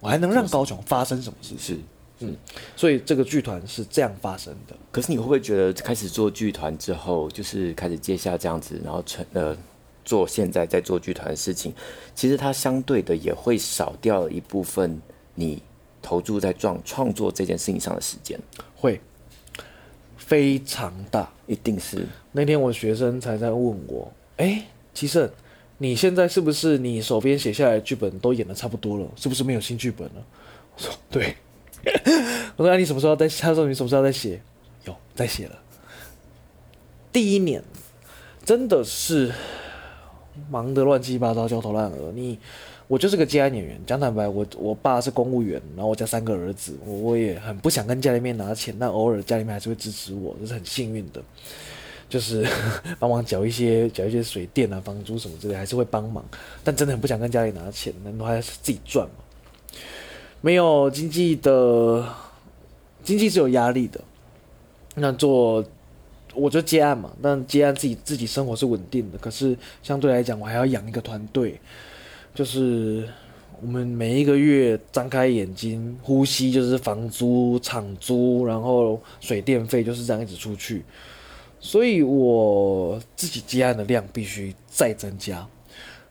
我还能让高雄发生什么事？是，嗯，所以这个剧团是这样发生的。可是你会不会觉得开始做剧团之后，就是开始接下这样子，然后成呃做现在在做剧团的事情，其实它相对的也会少掉一部分你投注在创创作这件事情上的时间，会非常大，一定是。那天我学生才在问我，哎、欸，其实。你现在是不是你手边写下来剧本都演得差不多了？是不是没有新剧本了？我说对。我说那你什么时候再？他说你什么时候再写？有在写了。第一年真的是忙得乱七八糟，焦头烂额。你我就是个接案演员。讲坦白，我我爸是公务员，然后我家三个儿子，我我也很不想跟家里面拿钱，但偶尔家里面还是会支持我，这是很幸运的。就是 帮忙缴一些缴一些水电啊、房租什么之类，还是会帮忙，但真的很不想跟家里拿钱，那都还是自己赚嘛。没有经济的，经济是有压力的。那做我就接案嘛，但接案自己自己生活是稳定的，可是相对来讲，我还要养一个团队。就是我们每一个月张开眼睛呼吸，就是房租、场租，然后水电费，就是这样一直出去。所以我自己接案的量必须再增加，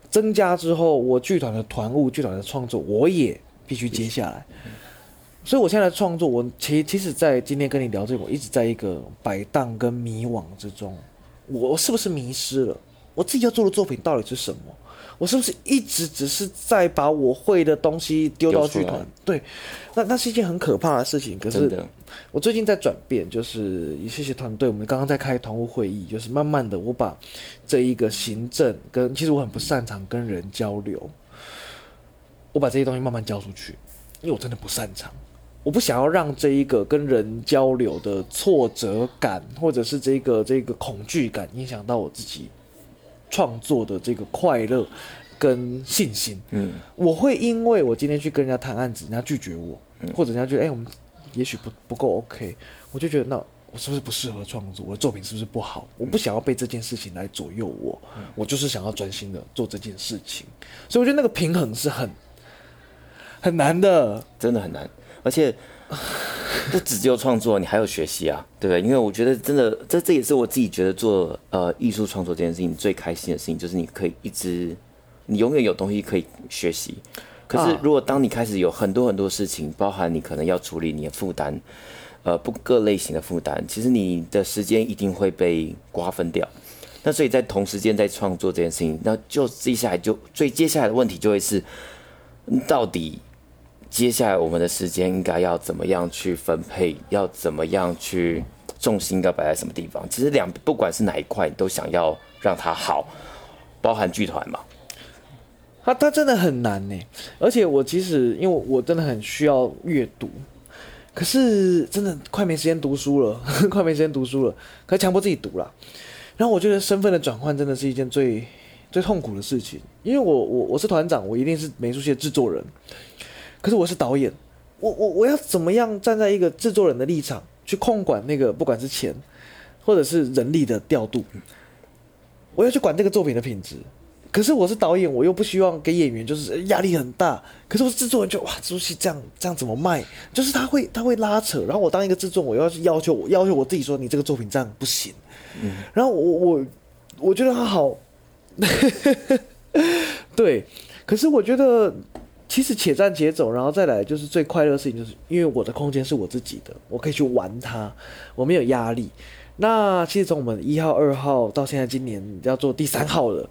增加之后，我剧团的团务、剧团的创作，我也必须接下来。所以我现在的创作，我其其实，在今天跟你聊这个，我一直在一个摆荡跟迷惘之中。我是不是迷失了？我自己要做的作品到底是什么？我是不是一直只是在把我会的东西丢到剧团？对，那那是一件很可怕的事情。可是我最近在转变，就是也谢谢团队，我们刚刚在开团务会议，就是慢慢的我把这一个行政跟其实我很不擅长跟人交流，我把这些东西慢慢交出去，因为我真的不擅长，我不想要让这一个跟人交流的挫折感或者是这个这个恐惧感影响到我自己。创作的这个快乐跟信心，嗯，我会因为我今天去跟人家谈案子，人家拒绝我，嗯、或者人家觉得哎、欸，我们也许不不够 OK，我就觉得那我是不是不适合创作？我的作品是不是不好？我不想要被这件事情来左右我，嗯、我就是想要专心的做这件事情。所以我觉得那个平衡是很很难的，真的很难，而且。不只有创作，你还有学习啊，对不对？因为我觉得真的，这这也是我自己觉得做呃艺术创作这件事情最开心的事情，就是你可以一直，你永远有东西可以学习。可是如果当你开始有很多很多事情，包含你可能要处理你的负担，呃，不各类型的负担，其实你的时间一定会被瓜分掉。那所以在同时间在创作这件事情，那就接下来就最接下来的问题就会是，到底。接下来我们的时间应该要怎么样去分配？要怎么样去重心应该摆在什么地方？其实两不管是哪一块，你都想要让它好，包含剧团嘛。它它真的很难呢，而且我其实因为我真的很需要阅读，可是真的快没时间读书了，快没时间读书了，可强迫自己读了。然后我觉得身份的转换真的是一件最最痛苦的事情，因为我我我是团长，我一定是美术系的制作人。可是我是导演，我我我要怎么样站在一个制作人的立场去控管那个不管是钱，或者是人力的调度，我要去管这个作品的品质。可是我是导演，我又不希望给演员就是压力很大。可是我是制作人就，哇，这部戏这样这样怎么卖？就是他会他会拉扯。然后我当一个制作人，我要去要求我要求我自己说，你这个作品这样不行。嗯。然后我我我觉得他好，对。可是我觉得。其实且战且走，然后再来就是最快乐的事情，就是因为我的空间是我自己的，我可以去玩它，我没有压力。那其实从我们一号、二号到现在今年要做第三号了，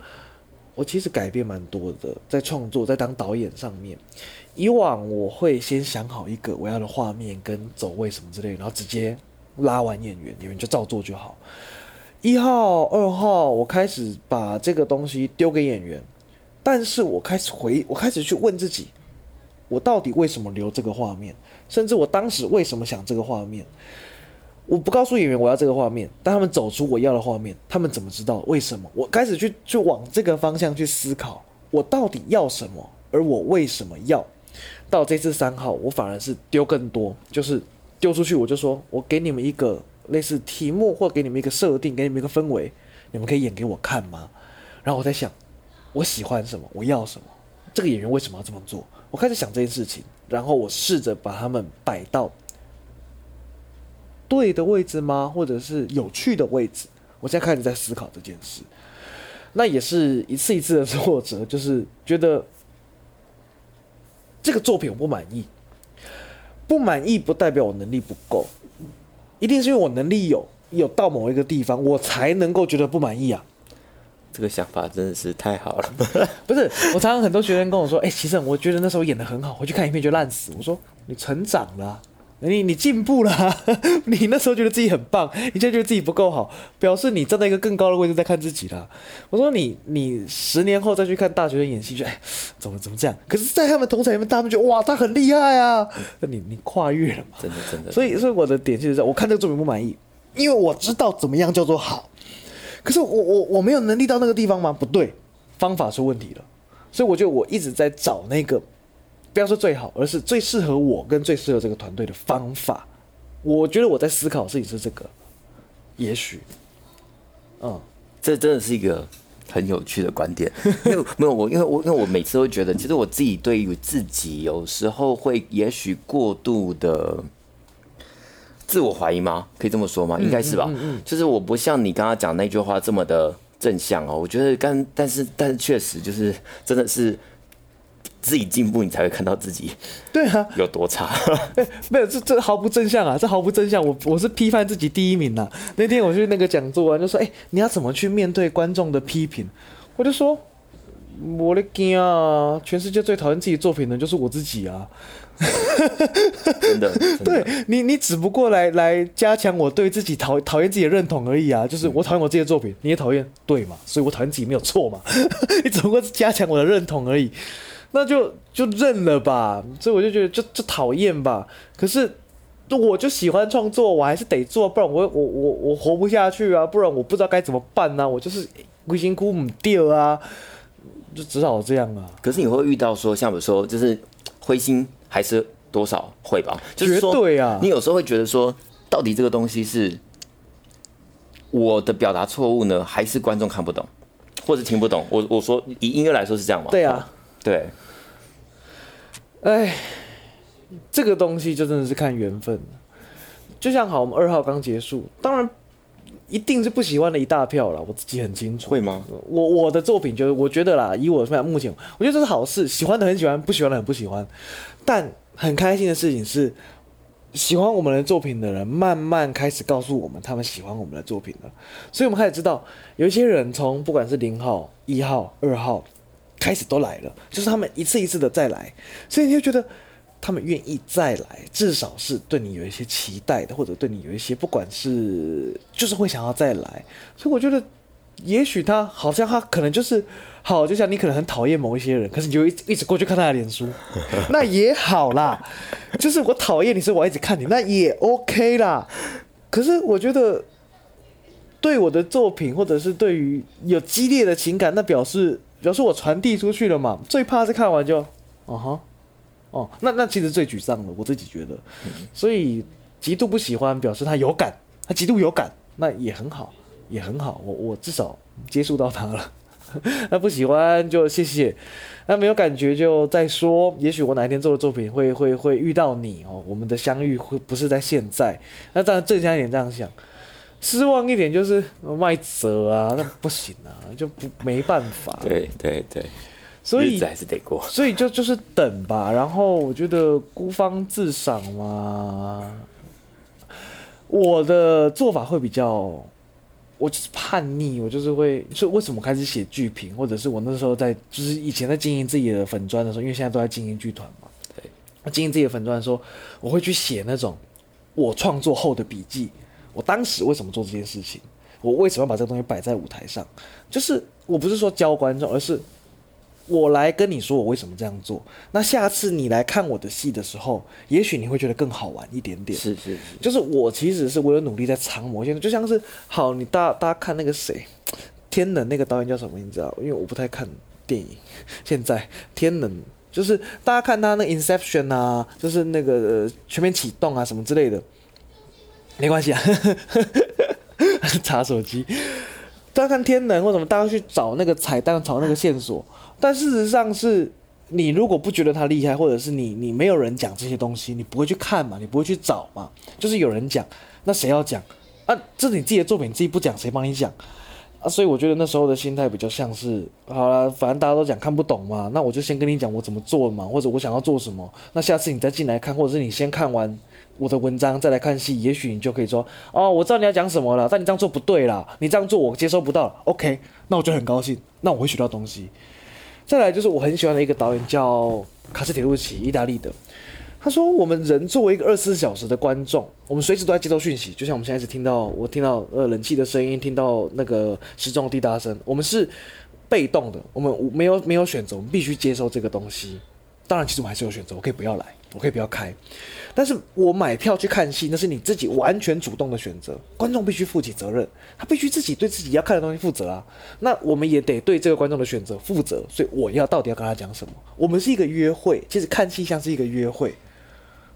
我其实改变蛮多的，在创作，在当导演上面。以往我会先想好一个我要的画面跟走位什么之类，然后直接拉完演员，演员就照做就好。一号、二号，我开始把这个东西丢给演员，但是我开始回，我开始去问自己，我到底为什么留这个画面？甚至我当时为什么想这个画面？我不告诉演员我要这个画面，但他们走出我要的画面，他们怎么知道为什么？我开始去去往这个方向去思考，我到底要什么，而我为什么要？到这次三号，我反而是丢更多，就是丢出去，我就说我给你们一个。类似题目，或给你们一个设定，给你们一个氛围，你们可以演给我看吗？然后我在想，我喜欢什么，我要什么，这个演员为什么要这么做？我开始想这件事情，然后我试着把他们摆到对的位置吗？或者是有趣的位置？我现在开始在思考这件事。那也是一次一次的挫折，就是觉得这个作品我不满意，不满意不代表我能力不够。一定是因为我能力有有到某一个地方，我才能够觉得不满意啊！这个想法真的是太好了。不是，我常常很多学生跟我说：“哎、欸，其实我觉得那时候演的很好，回去看影片就烂死。”我说：“你成长了、啊，你你进步了、啊。你那时候觉得自己很棒，你现在觉得自己不够好，表示你站在一个更高的位置在看自己了。”我说你：“你你十年后再去看大学生演戏，就哎，怎么怎么这样？可是，在他们同侪里面，他们觉得哇，他很厉害啊！那你你跨越了嘛？真的真的。所以，所以我的点就是我看这个作品不满意，因为我知道怎么样叫做好。可是我我我没有能力到那个地方吗？不对，方法出问题了。所以我觉得我一直在找那个，不要说最好，而是最适合我跟最适合这个团队的方法。我觉得我在思考的事情是这个，也许，嗯，这真的是一个很有趣的观点。因为没有我，因为我因为我每次都觉得，其实我自己对于自己有时候会也许过度的。自我怀疑吗？可以这么说吗？应该是吧。嗯嗯嗯、就是我不像你刚刚讲那句话这么的正向哦。我觉得刚，但是但是确实就是真的是自己进步，你才会看到自己。对啊，有多差？欸、没有，这这毫不正向啊！这毫不正向。我我是批判自己第一名呐。那天我去那个讲座啊就说：“哎、欸，你要怎么去面对观众的批评？”我就说：“我的天啊！全世界最讨厌自己作品的就是我自己啊。”真的，真的 对你，你只不过来来加强我对自己讨讨厌自己的认同而已啊！就是我讨厌我自己的作品，你也讨厌，对嘛？所以我讨厌自己没有错嘛？你只不过是加强我的认同而已，那就就认了吧。所以我就觉得就就讨厌吧。可是我就喜欢创作，我还是得做，不然我我我我活不下去啊！不然我不知道该怎么办呢、啊？我就是灰心哭唔掉啊，就只好这样啊。可是你会遇到说，像比如说，就是灰心。还是多少会吧，就是说，对啊，你有时候会觉得说，到底这个东西是我的表达错误呢，还是观众看不懂，或者听不懂？我我说以音乐来说是这样吗？对啊，对。哎，这个东西就真的是看缘分。就像好，我们二号刚结束，当然一定是不喜欢的一大票了，我自己很清楚。会吗？我我的作品就是，我觉得啦，以我目前，我觉得这是好事，喜欢的很喜欢，不喜欢的很不喜欢。但很开心的事情是，喜欢我们的作品的人慢慢开始告诉我们，他们喜欢我们的作品了。所以，我们开始知道，有一些人从不管是零号、一号、二号开始都来了，就是他们一次一次的再来。所以，你就觉得他们愿意再来，至少是对你有一些期待的，或者对你有一些，不管是就是会想要再来。所以，我觉得。也许他好像他可能就是好，就像你可能很讨厌某一些人，可是你就一直一直过去看他的脸书，那也好啦。就是我讨厌你，所以我一直看你，那也 OK 啦。可是我觉得对我的作品，或者是对于有激烈的情感，那表示表示我传递出去了嘛。最怕是看完就，哦哈，哦，那那其实最沮丧的，我自己觉得。所以极度不喜欢，表示他有感，他极度有感，那也很好。也很好，我我至少接触到他了。那不喜欢就谢谢，那没有感觉就再说。也许我哪一天做的作品会会会遇到你哦，我们的相遇会不是在现在。那当然正向一点这样想，失望一点就是卖折啊，那不行啊，就不没办法。对对对，所以还是得过。所以就就是等吧。然后我觉得孤芳自赏嘛，我的做法会比较。我就是叛逆，我就是会，所以为什么开始写剧评，或者是我那时候在，就是以前在经营自己的粉砖的时候，因为现在都在经营剧团嘛，对，我经营自己的粉砖的时候，我会去写那种我创作后的笔记，我当时为什么做这件事情，我为什么要把这个东西摆在舞台上，就是我不是说教观众，而是。我来跟你说我为什么这样做。那下次你来看我的戏的时候，也许你会觉得更好玩一点点。是是是，就是我其实是我有努力在藏某些，就像是好，你大大家看那个谁，天能那个导演叫什么名字啊？因为我不太看电影。现在天能就是大家看他那 Inception 啊，就是那个、呃、全面启动啊什么之类的，没关系啊，查手机。大家看天能或什么，大家去找那个彩蛋，找那个线索。但事实上是，你如果不觉得他厉害，或者是你你没有人讲这些东西，你不会去看嘛，你不会去找嘛。就是有人讲，那谁要讲啊？这是你自己的作品，你自己不讲，谁帮你讲啊？所以我觉得那时候的心态比较像是，好了，反正大家都讲看不懂嘛，那我就先跟你讲我怎么做嘛，或者我想要做什么。那下次你再进来看，或者是你先看完我的文章再来看戏，也许你就可以说，哦，我知道你要讲什么了，但你这样做不对啦，你这样做我接收不到。OK，那我就很高兴，那我会学到东西。再来就是我很喜欢的一个导演叫卡斯铁路奇，意大利的。他说：“我们人作为一个二十四小时的观众，我们随时都在接收讯息，就像我们现在一直听到我听到呃冷气的声音，听到那个时钟滴答声，我们是被动的，我们没有没有选择，我们必须接受这个东西。当然，其实我们还是有选择，我可以不要来。”我可以不要开，但是我买票去看戏，那是你自己完全主动的选择。观众必须负起责任，他必须自己对自己要看的东西负责啊。那我们也得对这个观众的选择负责。所以我要到底要跟他讲什么？我们是一个约会，其实看戏像是一个约会。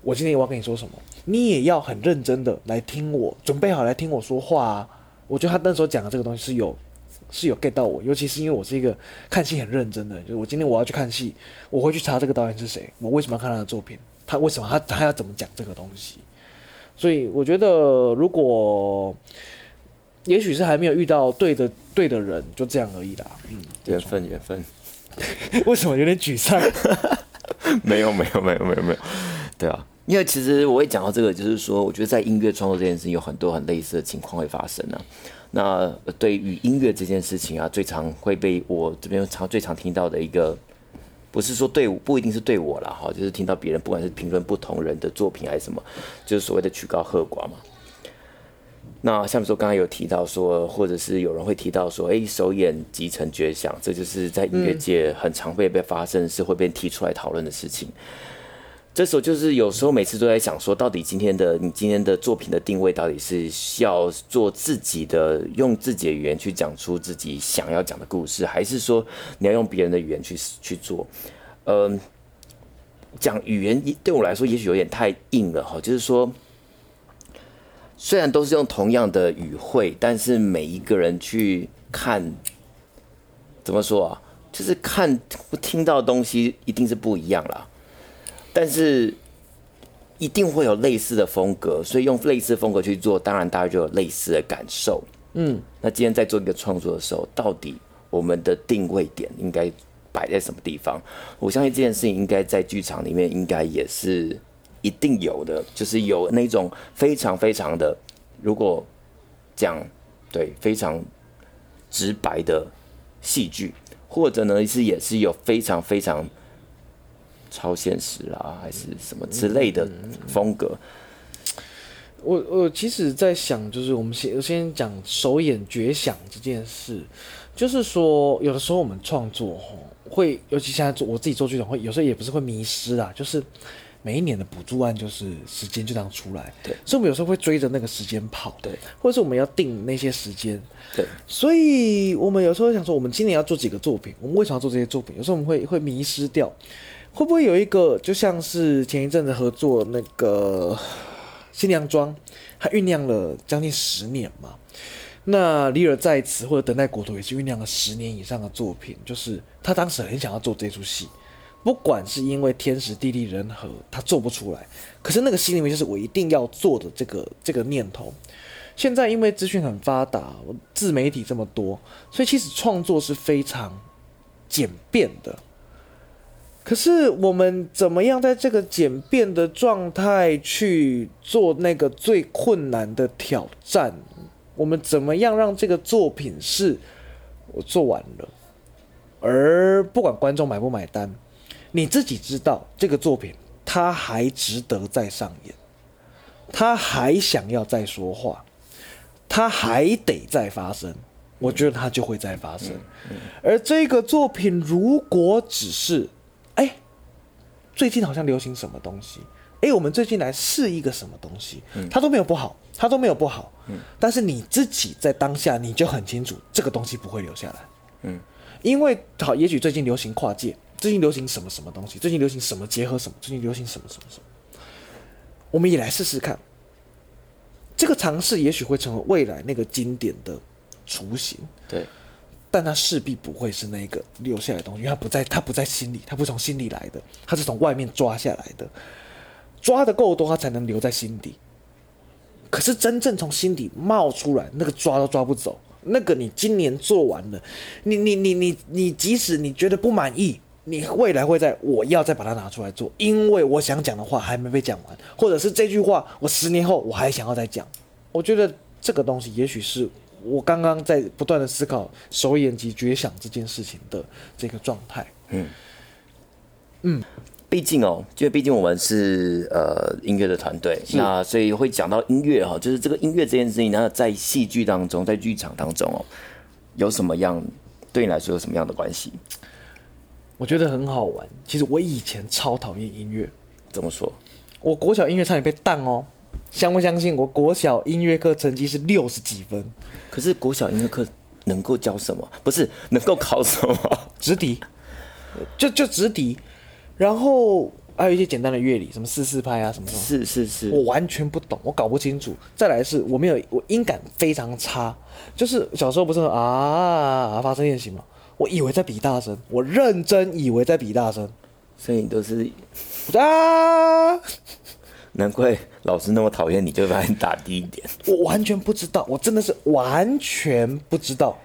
我今天我要跟你说什么，你也要很认真的来听我，准备好来听我说话啊。我觉得他那时候讲的这个东西是有是有 get 到我，尤其是因为我是一个看戏很认真的，就是我今天我要去看戏，我会去查这个导演是谁，我为什么要看他的作品。他为什么他他要怎么讲这个东西？所以我觉得，如果也许是还没有遇到对的对的人，就这样而已啦。嗯，缘分缘分。为什么有点沮丧？没有没有没有没有没有。对啊，因为其实我会讲到这个，就是说，我觉得在音乐创作这件事情，有很多很类似的情况会发生啊。那对于音乐这件事情啊，最常会被我这边常最常听到的一个。不是说对我，不一定是对我啦，哈，就是听到别人不管是评论不同人的作品还是什么，就是所谓的曲高和寡嘛。那像比如说刚刚有提到说，或者是有人会提到说，哎，首演即成绝响，这就是在音乐界很常被被发生，是会被提出来讨论的事情。这时候就是有时候每次都在想说，到底今天的你今天的作品的定位到底是要做自己的，用自己的语言去讲出自己想要讲的故事，还是说你要用别人的语言去去做？嗯，讲语言对我来说也许有点太硬了哈。就是说，虽然都是用同样的语汇，但是每一个人去看，怎么说啊？就是看听到的东西一定是不一样啦。但是一定会有类似的风格，所以用类似风格去做，当然大家就有类似的感受。嗯，那今天在做一个创作的时候，到底我们的定位点应该摆在什么地方？我相信这件事情应该在剧场里面应该也是一定有的，就是有那种非常非常的，如果讲对非常直白的戏剧，或者呢是也是有非常非常。超现实啊，还是什么之类的风格？我我其实，在想，就是我们先先讲首演绝响这件事，就是说，有的时候我们创作会，尤其现在做我自己做剧场，会有时候也不是会迷失啊，就是每一年的补助案，就是时间就这样出来，对，所以我们有时候会追着那个时间跑，对，或者是我们要定那些时间，对，所以我们有时候想说，我们今年要做几个作品，我们为什么要做这些作品？有时候我们会会迷失掉。会不会有一个就像是前一阵子合作那个新娘妆，他酝酿了将近十年嘛？那李尔在此或者等待国土也是酝酿了十年以上的作品，就是他当时很想要做这出戏，不管是因为天时地利人和，他做不出来，可是那个心里面就是我一定要做的这个这个念头。现在因为资讯很发达，自媒体这么多，所以其实创作是非常简便的。可是我们怎么样在这个简便的状态去做那个最困难的挑战？我们怎么样让这个作品是我做完了，而不管观众买不买单，你自己知道这个作品它还值得再上演，他还想要再说话，他还得再发生，我觉得他就会再发生。而这个作品如果只是，哎，最近好像流行什么东西。哎，我们最近来试一个什么东西，它都没有不好，它都没有不好，嗯，但是你自己在当下你就很清楚，这个东西不会留下来，嗯，因为好，也许最近流行跨界，最近流行什么什么东西，最近流行什么结合什么，最近流行什么什么什么，我们也来试试看，这个尝试也许会成为未来那个经典的雏形，对，但它势必不会是那个留下来的东西，因为它不在，它不在心里，它不从心里来的，它是从外面抓下来的。抓得够多，它才能留在心底。可是真正从心底冒出来，那个抓都抓不走。那个你今年做完了，你你你你你，即使你觉得不满意，你未来会在我要再把它拿出来做，因为我想讲的话还没被讲完，或者是这句话我十年后我还想要再讲。我觉得这个东西，也许是我刚刚在不断的思考首演及觉想这件事情的这个状态。嗯嗯。毕竟哦，就毕竟我们是呃音乐的团队，那所以会讲到音乐哈，就是这个音乐这件事情，那在戏剧当中，在剧场当中哦，有什么样对你来说有什么样的关系？我觉得很好玩。其实我以前超讨厌音乐，怎么说？我国小音乐差点被当哦，相不相信？我国小音乐课成绩是六十几分，可是国小音乐课能够教什么？不是能够考什么？直笛，就就直笛。然后还有一些简单的乐理，什么四四拍啊，什么什么，是是是，我完全不懂，我搞不清楚。再来是我没有，我音感非常差，就是小时候不是啊发声练习嘛，我以为在比大声，我认真以为在比大声，所以都是啊，难怪老师那么讨厌你，就把你打低一点。我完全不知道，我真的是完全不知道。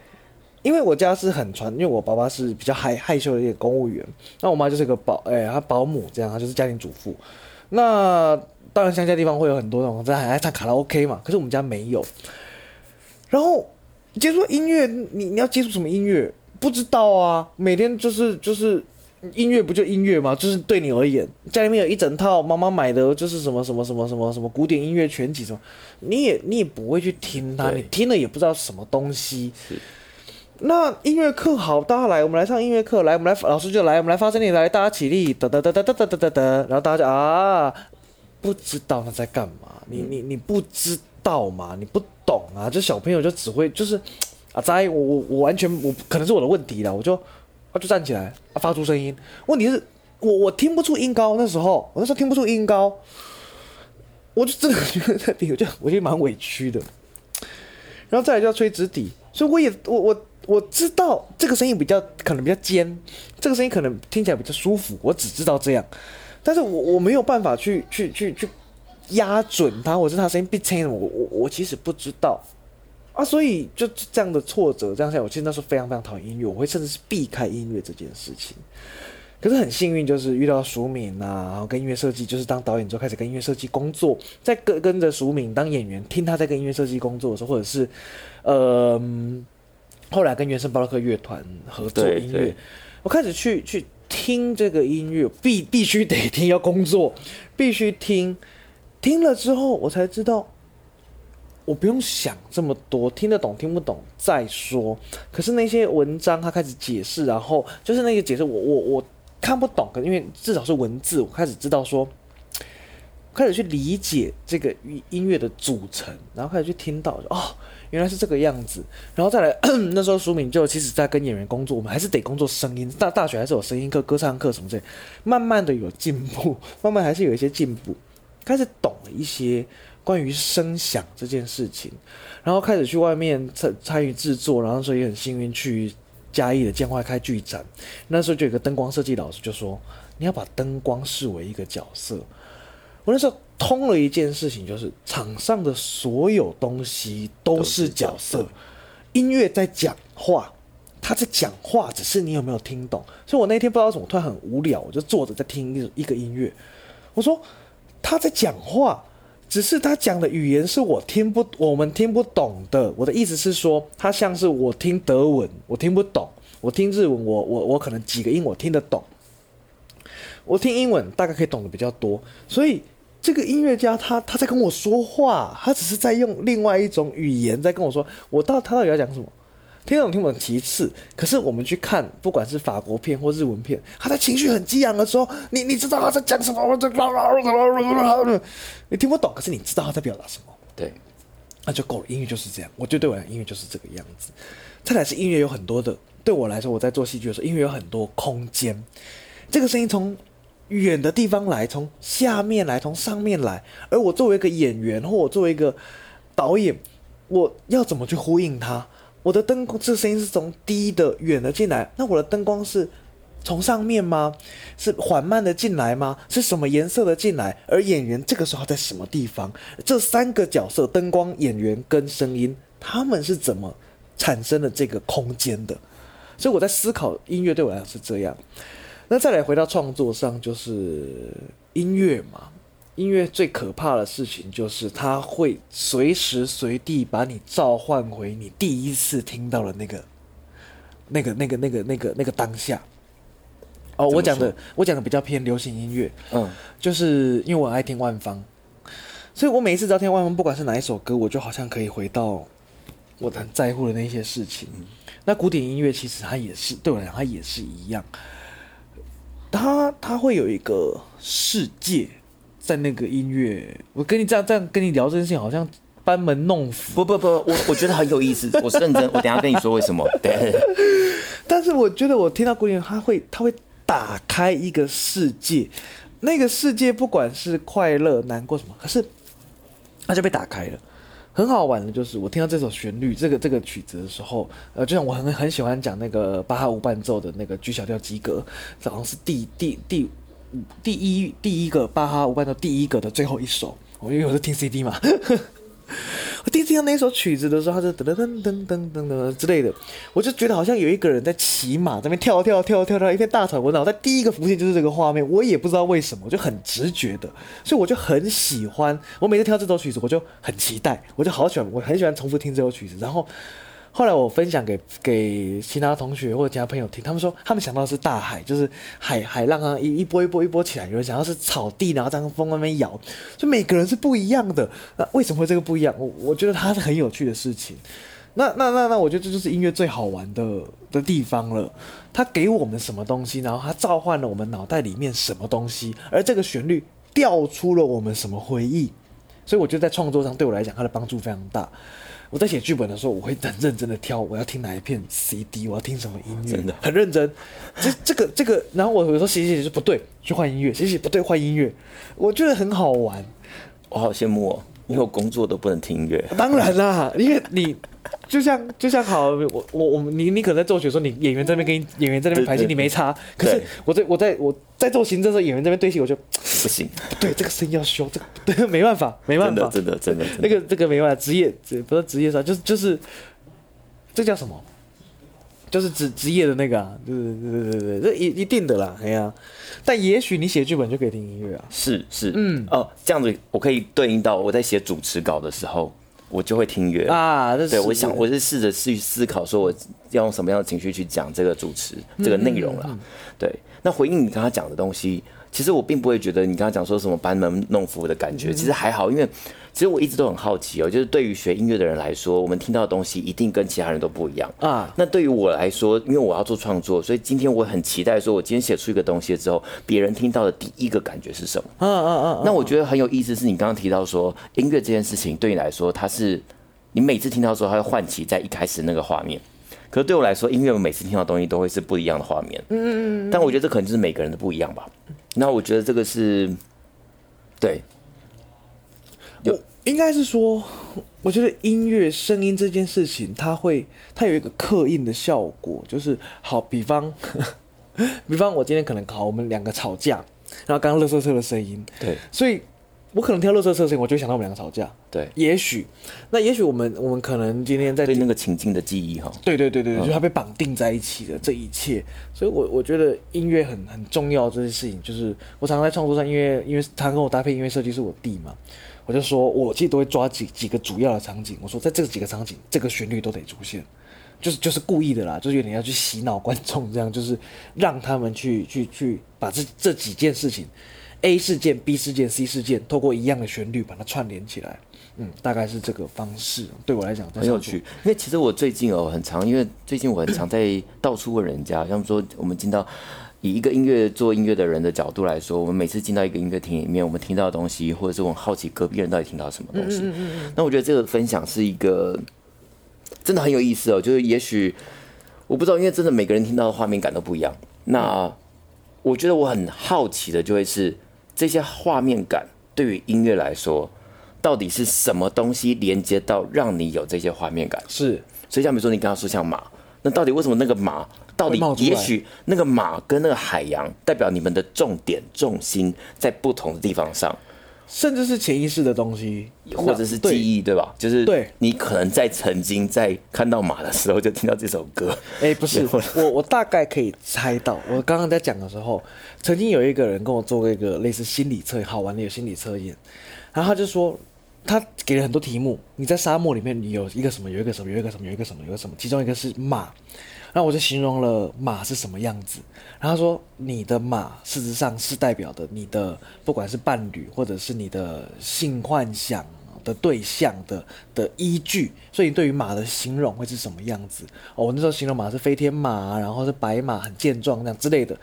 因为我家是很传，因为我爸爸是比较害害羞的一个公务员，那我妈就是个保，哎，她保姆这样，她就是家庭主妇。那当然乡下地方会有很多那种在很爱唱卡拉 OK 嘛，可是我们家没有。然后接触音乐，你你要接触什么音乐？不知道啊，每天就是就是音乐不就音乐吗？就是对你而言，家里面有一整套妈妈买的，就是什么什么什么什么什么古典音乐全集什么，你也你也不会去听它，你听了也不知道什么东西。那音乐课好，大家来，我们来上音乐课。来，我们来，老师就来，我们来发声，你来，大家起立，哒哒哒哒哒哒哒哒哒，然后大家就啊，不知道他在干嘛，你你你不知道嘛，你不懂啊，这小朋友就只会就是啊，在我我我完全我可能是我的问题了，我就啊就站起来啊发出声音，问题是我我听不出音高，那时候我那时候听不出音高，我就真的觉得在底，我就我就蛮委屈的，然后再来就要吹直笛，所以我也我我。我知道这个声音比较可能比较尖，这个声音可能听起来比较舒服。我只知道这样，但是我我没有办法去去去去压准它，或者是它声音变轻，我我我其实不知道啊。所以就这样的挫折，这样下来，我其实那时候非常非常讨厌音乐，我会甚至是避开音乐这件事情。可是很幸运，就是遇到淑敏啊，然后跟音乐设计，就是当导演之后开始跟音乐设计工作，在跟跟着淑敏当演员，听他在跟音乐设计工作的时候，或者是呃。后来跟原声巴洛克乐团合作音乐，我开始去去听这个音乐，必必须得听，要工作必须听，听了之后我才知道，我不用想这么多，听得懂听不懂再说。可是那些文章他开始解释，然后就是那个解释我我我看不懂，可因为至少是文字，我开始知道说，开始去理解这个音乐的组成，然后开始去听到哦。原来是这个样子，然后再来 那时候，淑敏就其实在跟演员工作，我们还是得工作声音。大大学还是有声音课、歌唱课什么之类，慢慢的有进步，慢慢还是有一些进步，开始懂了一些关于声响这件事情，然后开始去外面参参与制作，然后所以很幸运去嘉义的建外开剧展，那时候就有个灯光设计老师就说，你要把灯光视为一个角色。我那时候通了一件事情，就是场上的所有东西都是角色，音乐在讲话，他在讲话，只是你有没有听懂。所以我那天不知道怎么突然很无聊，我就坐着在听一一个音乐。我说他在讲话，只是他讲的语言是我听不，我们听不懂的。我的意思是说，他像是我听德文，我听不懂；我听日文，我我我可能几个音我听得懂。我听英文大概可以懂得比较多，所以这个音乐家他他在跟我说话，他只是在用另外一种语言在跟我说，我到他到底要讲什么？听懂听不懂其次，可是我们去看，不管是法国片或日文片，他在情绪很激昂的时候，你你知道他在讲什么？你听不懂，可是你知道他在表达什么？对，那就够了。音乐就是这样，我觉得对我来讲，音乐就是这个样子。再来是音乐有很多的，对我来说，我在做戏剧的时候，音乐有很多空间。这个声音从远的地方来，从下面来，从上面来，而我作为一个演员，或我作为一个导演，我要怎么去呼应它？我的灯光，这声音是从低的远的进来，那我的灯光是从上面吗？是缓慢的进来吗？是什么颜色的进来？而演员这个时候在什么地方？这三个角色，灯光、演员跟声音，他们是怎么产生的这个空间的？所以我在思考音乐对我来讲是这样。那再来回到创作上，就是音乐嘛。音乐最可怕的事情就是，它会随时随地把你召唤回你第一次听到的那个、那个、那个、那个、那个、那个当下。哦，我讲的，我讲的比较偏流行音乐。嗯，就是因为我爱听万芳，所以我每一次只要听万芳，不管是哪一首歌，我就好像可以回到我很在乎的那些事情。那古典音乐其实它也是对我来讲，它也是一样。它它会有一个世界。在那个音乐，我跟你这样这样跟你聊这件事情，好像班门弄斧。不不不，我我觉得很有意思，我是认真。我等下跟你说为什么。对。但是我觉得我听到古典，他会他会打开一个世界，那个世界不管是快乐、难过什么，可是他就被打开了。很好玩的就是我听到这首旋律、这个这个曲子的时候，呃，就像我很很喜欢讲那个巴哈无伴奏的那个 G 小调及格，好像是第第第。第一第一个巴哈无伴奏第一个的最后一首，我因为我是听 CD 嘛，我第一次听到那首曲子的时候，他就噔噔噔噔噔噔噔之类的，我就觉得好像有一个人在骑马，在那边跳跳跳跳跳一片大草原，我脑袋第一个浮现就是这个画面，我也不知道为什么，我就很直觉的，所以我就很喜欢，我每次听到这首曲子，我就很期待，我就好喜欢，我很喜欢重复听这首曲子，然后。后来我分享给给其他同学或者其他朋友听，他们说他们想到的是大海，就是海海浪啊，一一波一波一波起来。有人想到是草地，然后这样风慢慢摇，就每个人是不一样的。那为什么会这个不一样？我我觉得它是很有趣的事情。那那那那，我觉得这就是音乐最好玩的的地方了。它给我们什么东西，然后它召唤了我们脑袋里面什么东西，而这个旋律调出了我们什么回忆。所以我觉得在创作上对我来讲，它的帮助非常大。我在写剧本的时候，我会很认真的挑我要听哪一片 CD，我要听什么音乐，真的很认真。这这个这个，然后我有时候写写写就不对，去换音乐，写写不对换音乐，我觉得很好玩。我好羡慕哦，因为我工作都不能听音乐。当然啦，因为你。就像就像好，我我我们你你可能在做学候，你演员这边跟演员在那边排戏，你没差。可是我在我在我在做行政的时候，演员这边对戏，我就不行。对，这个声音要修，这个对 没办法，没办法，真的真的真的。那个这个没办法，职业不是职业上，就是就是这叫什么？就是职职业的那个啊，对对对对对对，这一一定的啦，哎呀。但也许你写剧本就可以听音乐啊。是是，嗯哦，这样子我可以对应到我在写主持稿的时候。我就会听音乐啊，对，我想我是试着去思考，说我要用什么样的情绪去讲这个主持这个内容啦。对，那回应你刚刚讲的东西，其实我并不会觉得你刚刚讲说什么班门弄斧的感觉，其实还好，因为。其实我一直都很好奇哦，就是对于学音乐的人来说，我们听到的东西一定跟其他人都不一样啊。那对于我来说，因为我要做创作，所以今天我很期待，说我今天写出一个东西之后，别人听到的第一个感觉是什么？嗯嗯嗯。那我觉得很有意思，是你刚刚提到说音乐这件事情对你来说，它是你每次听到的时候，它会唤起在一开始那个画面。可是对我来说，音乐我每次听到的东西都会是不一样的画面。嗯嗯嗯。但我觉得这可能就是每个人的不一样吧。那我觉得这个是对。我应该是说，我觉得音乐声音这件事情，它会它有一个刻印的效果，就是好，比方，比方我今天可能考我们两个吵架，然后刚刚乐色车的声音，对，所以我可能听到垃圾车的声，我就想到我们两个吵架，对，也许，那也许我们我们可能今天在对那个情境的记忆哈，对对对对对，就它被绑定在一起的这一切，所以我我觉得音乐很很重要这件事情，就是我常常在创作上，因为因为他跟我搭配音乐设计是我弟嘛。我就说，我其实都会抓几几个主要的场景，我说在这几个场景，这个旋律都得出现，就是就是故意的啦，就是有点要去洗脑观众，这样就是让他们去去去把这这几件事情，A 事件、B 事件、C 事件，透过一样的旋律把它串联起来，嗯，大概是这个方式，对我来讲很有趣。因为其实我最近哦很常，因为最近我很常在到处问人家，像说我们进到。以一个音乐做音乐的人的角度来说，我们每次进到一个音乐厅里面，我们听到的东西，或者是我们好奇隔壁人到底听到什么东西。嗯嗯嗯。那我觉得这个分享是一个真的很有意思哦，就是也许我不知道，因为真的每个人听到的画面感都不一样。那我觉得我很好奇的就会是这些画面感对于音乐来说，到底是什么东西连接到让你有这些画面感？是。所以像比如说你刚刚说像马，那到底为什么那个马？到底，也许那个马跟那个海洋代表你们的重点重心在不同的地方上，甚至是潜意识的东西，或者是记忆，对吧？就是对，你可能在曾经在看到马的时候就听到这首歌。哎，不是，我我大概可以猜到，我刚刚在讲的时候，曾经有一个人跟我做过一个类似心理测，好玩的有心理测验，然后他就说，他给了很多题目，你在沙漠里面，你有一个什么，有一个什么，有一个什么，有一个什么，有一个什么，其中一个是马。然后我就形容了马是什么样子，然后他说，你的马事实上是代表的你的不管是伴侣或者是你的性幻想的对象的的依据，所以你对于马的形容会是什么样子？哦，我那时候形容马是飞天马，然后是白马很健壮那样之类的，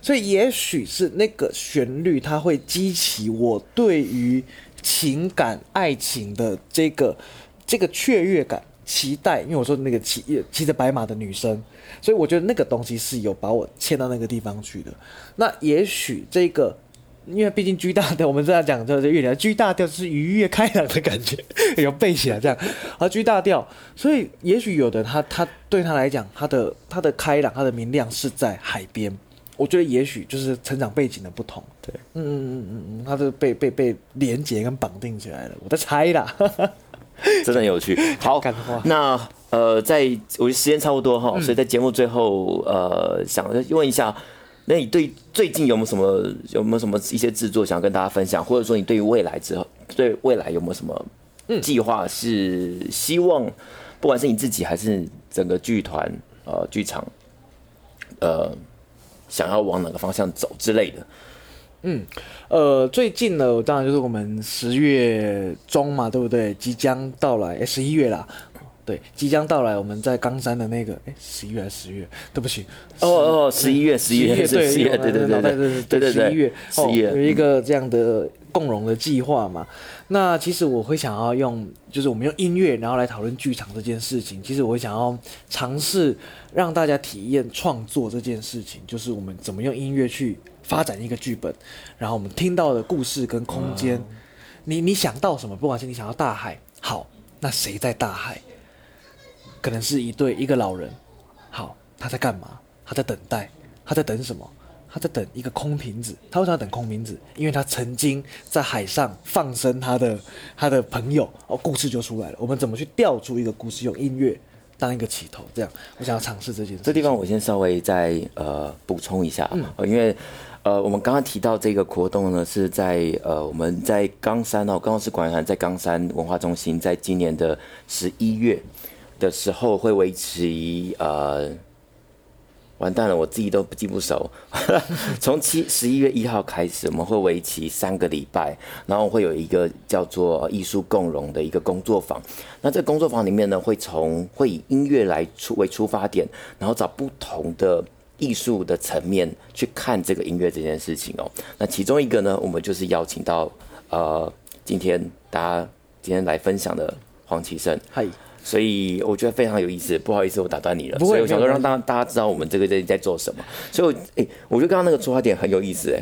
所以也许是那个旋律它会激起我对于情感爱情的这个这个雀跃感。期待，因为我说那个骑骑着白马的女生，所以我觉得那个东西是有把我牵到那个地方去的。那也许这个，因为毕竟 G 大调，我们这样讲就是乐理，G 大调是愉悦开朗的感觉，有背起来这样。而 G 大调，所以也许有的他他对他来讲，他的他的开朗，他的明亮是在海边。我觉得也许就是成长背景的不同。对，嗯嗯嗯嗯嗯，他是被被被连接跟绑定起来了。我在猜啦。真的有趣。好，那呃，在我觉得时间差不多哈，嗯、所以在节目最后呃，想问一下，那你对最近有没有什么有没有什么一些制作想跟大家分享，或者说你对于未来之后对未来有没有什么计划？是希望不管是你自己还是整个剧团呃剧场呃，想要往哪个方向走之类的？嗯，呃，最近呢，当然就是我们十月中嘛，对不对？即将到来，哎，十一月啦，对，即将到来。我们在冈山的那个，哎，十一月还是十月？对不起，哦哦，十一月，十一月，对十一月，对对对对对对，十一月，十一月有一个这样的共融的计划嘛。那其实我会想要用，就是我们用音乐，然后来讨论剧场这件事情。其实我会想要尝试让大家体验创作这件事情，就是我们怎么用音乐去。发展一个剧本，然后我们听到的故事跟空间，你你想到什么？不管是你想要大海，好，那谁在大海？可能是一对一个老人，好，他在干嘛？他在等待，他在等什么？他在等一个空瓶子。他为什么要等空瓶子？因为他曾经在海上放生他的他的朋友，哦，故事就出来了。我们怎么去调出一个故事？用音乐当一个起头，这样，我想要尝试这件事。这地方我先稍微再呃补充一下，嗯，因为。呃，我们刚刚提到这个活动呢，是在呃，我们在冈山哦，刚好是管乐团在冈山文化中心，在今年的十一月的时候会维持呃，完蛋了，我自己都记不熟。从七十一月一号开始，我们会为期三个礼拜，然后会有一个叫做艺术共融的一个工作坊。那这工作坊里面呢，会从会以音乐来出为出发点，然后找不同的。艺术的层面去看这个音乐这件事情哦，那其中一个呢，我们就是邀请到呃，今天大家今天来分享的黄綺圣，嗨，所以我觉得非常有意思。不好意思，我打断你了，所以我想说让大大家知道我们这个在在做什么。所以，哎，我觉得刚刚那个出发点很有意思，哎。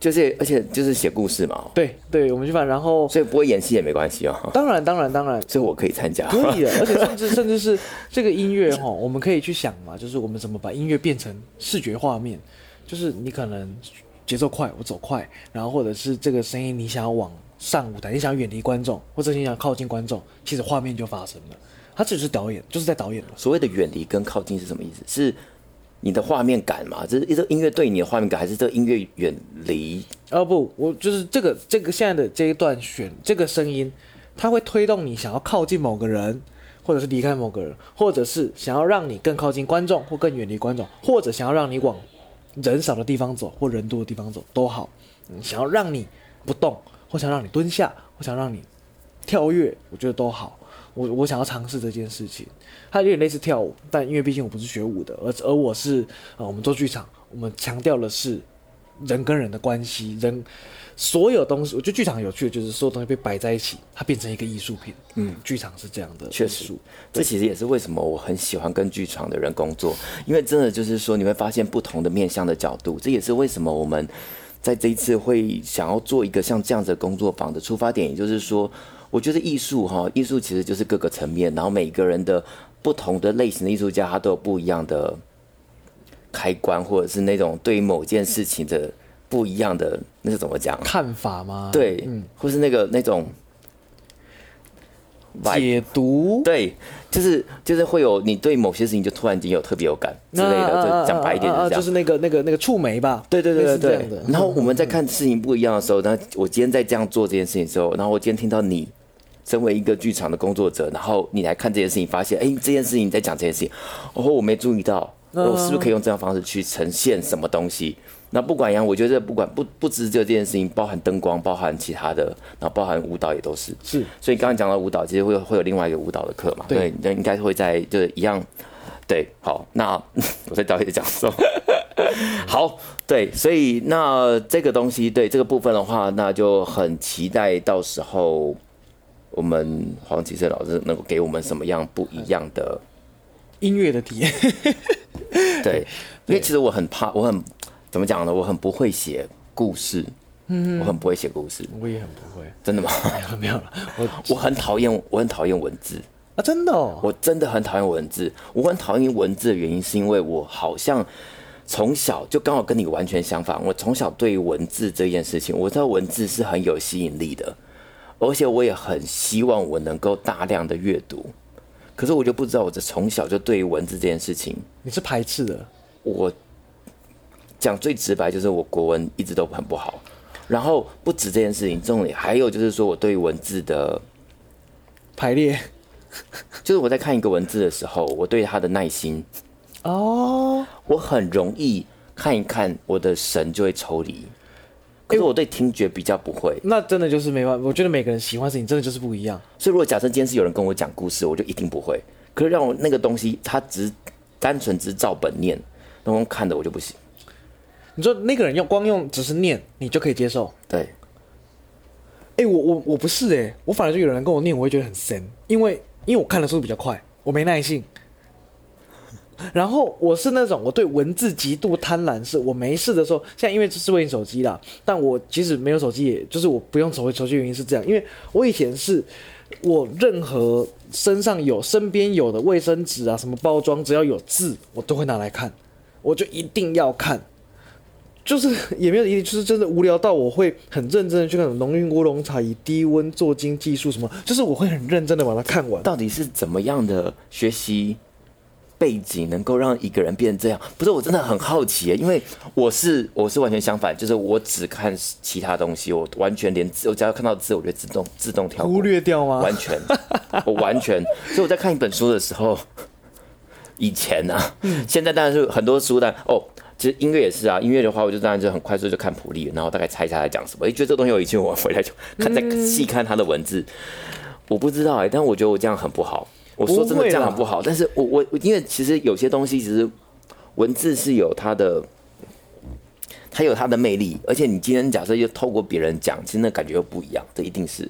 就是，而且就是写故事嘛。对对，我们就反然后，所以不会演戏也没关系哦。当然当然当然，所以我可以参加。可以的，而且甚至甚至是这个音乐哈，我们可以去想嘛，就是我们怎么把音乐变成视觉画面，就是你可能节奏快，我走快，然后或者是这个声音你想要往上舞台，你想要远离观众，或者你想要靠近观众，其实画面就发生了。他只是导演，就是在导演了。所谓的远离跟靠近是什么意思？是你的画面感嘛？这是一个音乐对你的画面感，还是这个音乐远离？哦不，我就是这个这个现在的这一段选这个声音，它会推动你想要靠近某个人，或者是离开某个人，或者是想要让你更靠近观众，或更远离观众，或者想要让你往人少的地方走，或人多的地方走都好。嗯，想要让你不动，或想让你蹲下，或想让你跳跃，我觉得都好。我我想要尝试这件事情，它有点类似跳舞，但因为毕竟我不是学舞的，而而我是呃，我们做剧场，我们强调的是人跟人的关系，人所有东西，我觉得剧场有趣的就是所有东西被摆在一起，它变成一个艺术品。嗯，剧场是这样的，确实，这其实也是为什么我很喜欢跟剧场的人工作，因为真的就是说你会发现不同的面向的角度，这也是为什么我们在这一次会想要做一个像这样子的工作坊的出发点，也就是说。我觉得艺术哈，艺术其实就是各个层面，然后每个人的不同的类型的艺术家，他都有不一样的开关，或者是那种对于某件事情的不一样的，那是怎么讲？看法吗？对，嗯，或是那个那种解读，对，就是就是会有你对某些事情就突然间有特别有感之类的，就讲白一点是这样，就是那个那个那个触媒吧？对对对对对。然后我们在看事情不一样的时候，那我今天在这样做这件事情的时候，然后我今天听到你。身为一个剧场的工作者，然后你来看这件事情，发现，哎，这件事情你在讲这件事情，哦，我没注意到，我是不是可以用这样方式去呈现什么东西？那不管一样，我觉得不管不不只是这件事情，包含灯光，包含其他的，然后包含舞蹈也都是。是，所以刚刚讲到舞蹈，其实会有会有另外一个舞蹈的课嘛？对，那应该会在就是一样。对，好，那 我在导演讲说，好，对，所以那这个东西，对这个部分的话，那就很期待到时候。我们黄启盛老师能够给我们什么样不一样的音乐的体验？对，因为其实我很怕，我很怎么讲呢？我很不会写故事，嗯，我很不会写故事，我也很不会，真的吗？没有了，我 我很讨厌，我很讨厌文字啊，真的，哦，我真的很讨厌文字。我很讨厌文字的原因是因为我好像从小就刚好跟你完全相反，我从小对于文字这件事情，我知道文字是很有吸引力的。而且我也很希望我能够大量的阅读，可是我就不知道，我这从小就对于文字这件事情，你是排斥的。我讲最直白就是我国文一直都很不好，然后不止这件事情，重点还有就是说我对于文字的排列，就是我在看一个文字的时候，我对它的耐心。哦，我很容易看一看，我的神就会抽离。可是我对听觉比较不会，欸，那真的就是没办法。我觉得每个人喜欢的事情真的就是不一样。所以如果假设今天是有人跟我讲故事，我就一定不会。可是让我那个东西，它只单纯只照本念，那种看的我就不行。你说那个人用光用只是念，你就可以接受？对。哎，欸，我我我不是哎，欸，我反而就有人跟我念，我会觉得很神，因为因为我看的速度比较快，我没耐性。然后我是那种我对文字极度贪婪，是我没事的时候，现在因为这是为你手机啦，但我即使没有手机，也就是我不用手机，手机原因是这样，因为我以前是我任何身上有、身边有的卫生纸啊，什么包装，只要有字，我都会拿来看，我就一定要看，就是也没有一定，就是真的无聊到我会很认真的去看农运乌龙茶以低温做精技术什么，就是我会很认真的把它看完。到底是怎么样的学习？背景能够让一个人变成这样，不是，我真的很好奇，因为我是我是完全相反，就是我只看其他东西，我完全连字，我只要看到字，我就自动自动跳，忽略掉吗？完全，我完全。所以我在看一本书的时候，以前呢、啊，现在当然是很多书，但哦，其实音乐也是啊，音乐的话，我就当然就很快速就看谱例，然后大概猜一下他在讲什么。哎，觉得这东西有趣，我回来就看再细看他的文字，我不知道哎，但我觉得我这样很不好。我说真的这样很不好，但是我我因为其实有些东西其实文字是有它的，它有它的魅力，而且你今天假设又透过别人讲，其实那感觉又不一样，这一定是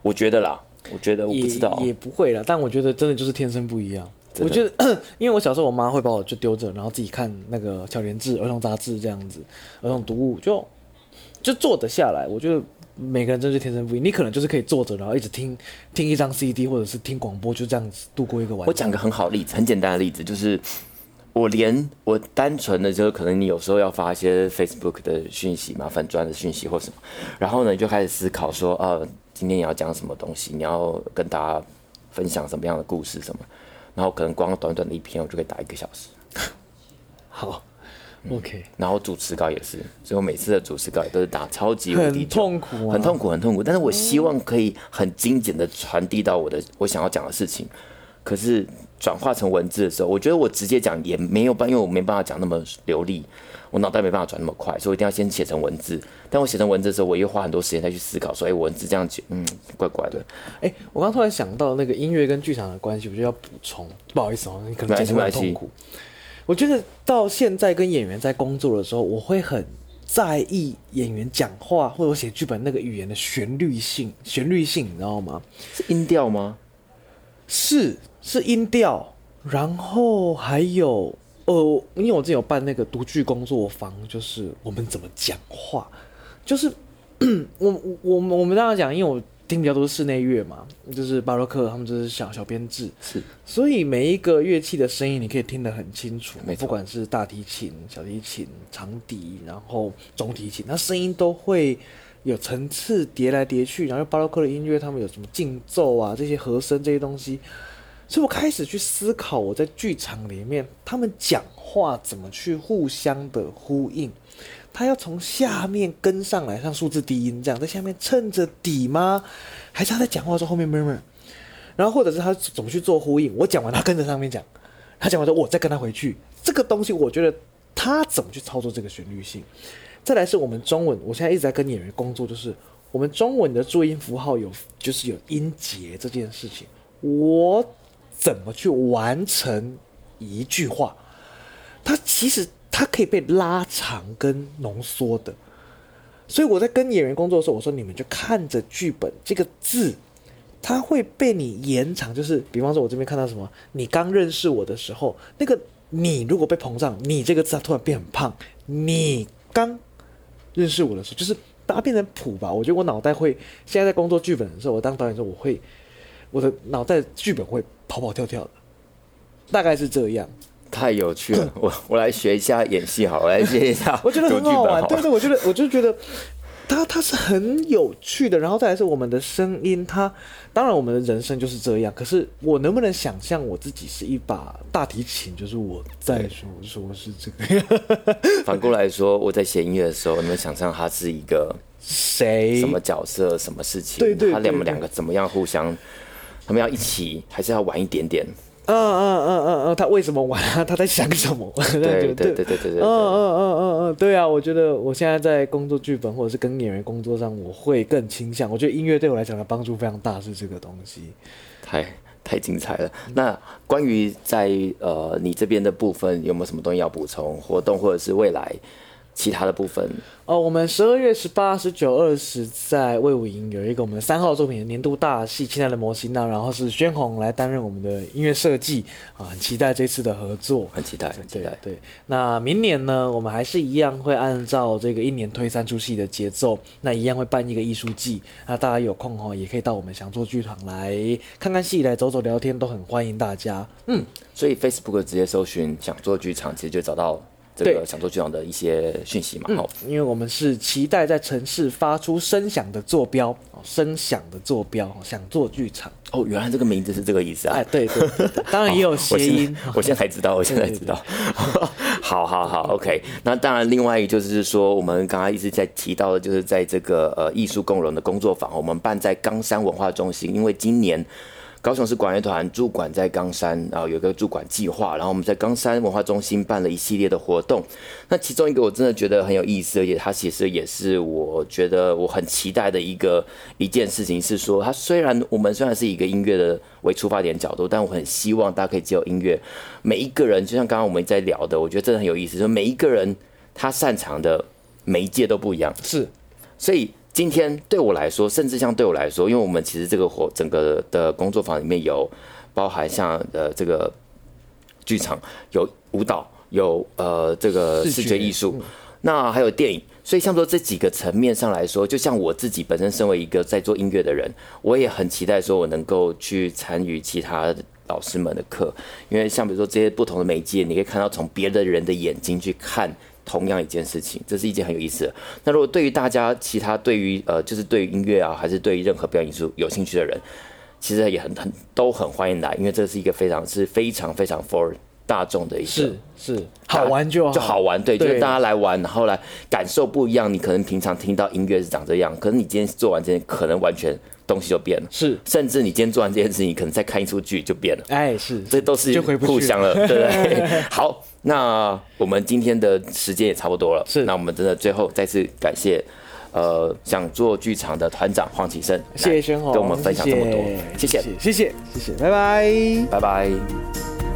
我觉得啦，我觉得我不知道也，也不会啦，但我觉得真的就是天生不一样。我觉得 因为我小时候我妈会把我就丢着，然后自己看那个巧莲志儿童杂志这样子，儿童读物就就坐得下来，我觉得。每个人真是天生不一样，你可能就是可以坐着，然后一直听听一张 CD，或者是听广播，就这样子度过一个晚上。我讲个很好的例子，很简单的例子，就是我连我单纯的，就是可能你有时候要发一些 Facebook 的讯息嘛，粉专的讯息或什么，然后呢，你就开始思考说，啊，今天你要讲什么东西，你要跟大家分享什么样的故事什么，然后可能光短短的一篇，我就可以打一个小时。好，OK。然后主持稿也是，所以我每次的主持稿也都是打超级无敌很痛苦，很痛苦，很痛苦。但是我希望可以很精简的传递到我的我想要讲的事情。可是转化成文字的时候，我觉得我直接讲也没有办，因为我没办法讲那么流利，我脑袋没办法转那么快，所以我一定要先写成文字。但我写成文字的时候，我又花很多时间再去思考，说哎文字这样写，嗯，怪怪的。哎、欸，我刚突然想到那个音乐跟剧场的关系，我就要补充，不好意思哦，你可能讲得很痛苦。我觉得到现在跟演员在工作的时候，我会很在意演员讲话或者我写剧本那个语言的旋律性，旋律性，你知道吗？是音调吗？是。是音调，然后还有呃，因为我之前有办那个独剧工作坊，就是我们怎么讲话，就是 我我我们当然讲，因为我听比较多室内乐嘛，就是巴洛克他们就是小小编制，是，所以每一个乐器的声音你可以听得很清楚，不管是大提琴、小提琴、长笛，然后中提琴，那声音都会有层次叠来叠去，然后巴洛克的音乐他们有什么竞奏啊，这些和声这些东西。所以我开始去思考，我在剧场里面，他们讲话怎么去互相的呼应？他要从下面跟上来，像数字低音这样，在下面衬着底吗？还是他在讲话的时候后面 murmur？然后或者是他怎么去做呼应？我讲完，他跟着上面讲；他讲完之后，我再跟他回去。这个东西，我觉得他怎么去操作这个旋律性？再来是我们中文，我现在一直在跟演员工作，就是我们中文的注音符号有，就是有音节这件事情，我。怎么去完成一句话？他其实它可以被拉长跟浓缩的。所以我在跟演员工作的时候，我说你们就看着剧本这个字，它会被你延长。就是比方说，我这边看到什么，你刚认识我的时候，那个你如果被膨胀，你这个字它突然变很胖。你刚认识我的时候，就是把它变成谱吧。我觉得我脑袋会现在在工作剧本的时候，我当导演的时候，我会我的脑袋剧本会。跑跑跳跳的，大概是这样。太有趣了，我我来学一下演戏好，我来学一下。我觉得很好玩，对对，我觉得我就觉得他他是很有趣的。然后再来是我们的声音，他当然我们的人生就是这样。可是我能不能想象我自己是一把大提琴？就是我在说说是这个。反过来说，我在写音乐的时候，你们想象他是一个谁？什么角色？什么事情？对对，他们两个怎么样互相？他们要一起，还是要晚一点点？嗯嗯嗯嗯嗯，他为什么玩啊？他在想什么？对对对对对对。嗯嗯嗯嗯嗯，对啊，我觉得我现在在工作剧本或者是跟演员工作上，我会更倾向。我觉得音乐对我来讲的帮助非常大，是这个东西。太太精彩了。那关于在呃你这边的部分，有没有什么东西要补充？活动或者是未来？其他的部分哦，我们十二月十八、十九、二十在魏武营有一个我们三号作品的年度大戏《亲爱的摩西娜》，然后是宣红来担任我们的音乐设计啊，很期待这次的合作，很期待，很期待。对，那明年呢，我们还是一样会按照这个一年推三出戏的节奏，那一样会办一个艺术季，那大家有空哈也可以到我们想做剧场来看看戏，来走走聊天，都很欢迎大家。嗯，所以 Facebook 直接搜寻想做剧场，其实就找到。这个想做剧场的一些讯息嘛，好、嗯，因为我们是期待在城市发出声响的坐标，声响的坐标，想做剧场。哦，原来这个名字是这个意思啊！哎，对对，对，对，当然也有谐音我。我现在才知道，我现在才知道。好好好，OK。那当然，另外一个就是说，我们刚刚一直在提到的，就是在这个呃艺术共融的工作坊，我们办在冈山文化中心，因为今年。高雄市管乐团驻馆在冈山，然后有个驻馆计划，然后我们在冈山文化中心办了一系列的活动。那其中一个我真的觉得很有意思，而且它其实也是我觉得我很期待的一个一件事情，是说它虽然我们虽然是一个音乐的为出发点角度，但我很希望大家可以借由音乐，每一个人就像刚刚我们在聊的，我觉得真的很有意思，就每一个人他擅长的媒介都不一样，是，所以。今天对我来说，甚至像对我来说，因为我们其实这个活整个的工作坊里面有包含像呃这个剧场，有舞蹈，有呃这个视觉艺术，那还有电影。所以像说这几个层面上来说，就像我自己本身身为一个在做音乐的人，我也很期待说我能够去参与其他老师们的课，因为像比如说这些不同的媒介，你可以看到从别的人的眼睛去看。同样一件事情，这是一件很有意思的。那如果对于大家其他对于呃，就是对于音乐啊，还是对于任何表演艺术有兴趣的人，其实也很很都很欢迎来，因为这是一个非常是非常非常 for 大众的一个是是好玩就好，就好玩，对，对就是大家来玩，然后来感受不一样。你可能平常听到音乐是长这样，可是你今天做完这件，可能完全东西就变了。是，甚至你今天做完这件事情，你可能再看一出剧就变了。哎，是，这都是互相了，对不对？好，那我们今天的时间也差不多了，是，那我们真的最后再次感谢。呃，想做剧场的团长黄启胜，谢谢宣宏跟我们分享这么多，谢谢，谢谢，谢谢，拜拜，拜拜。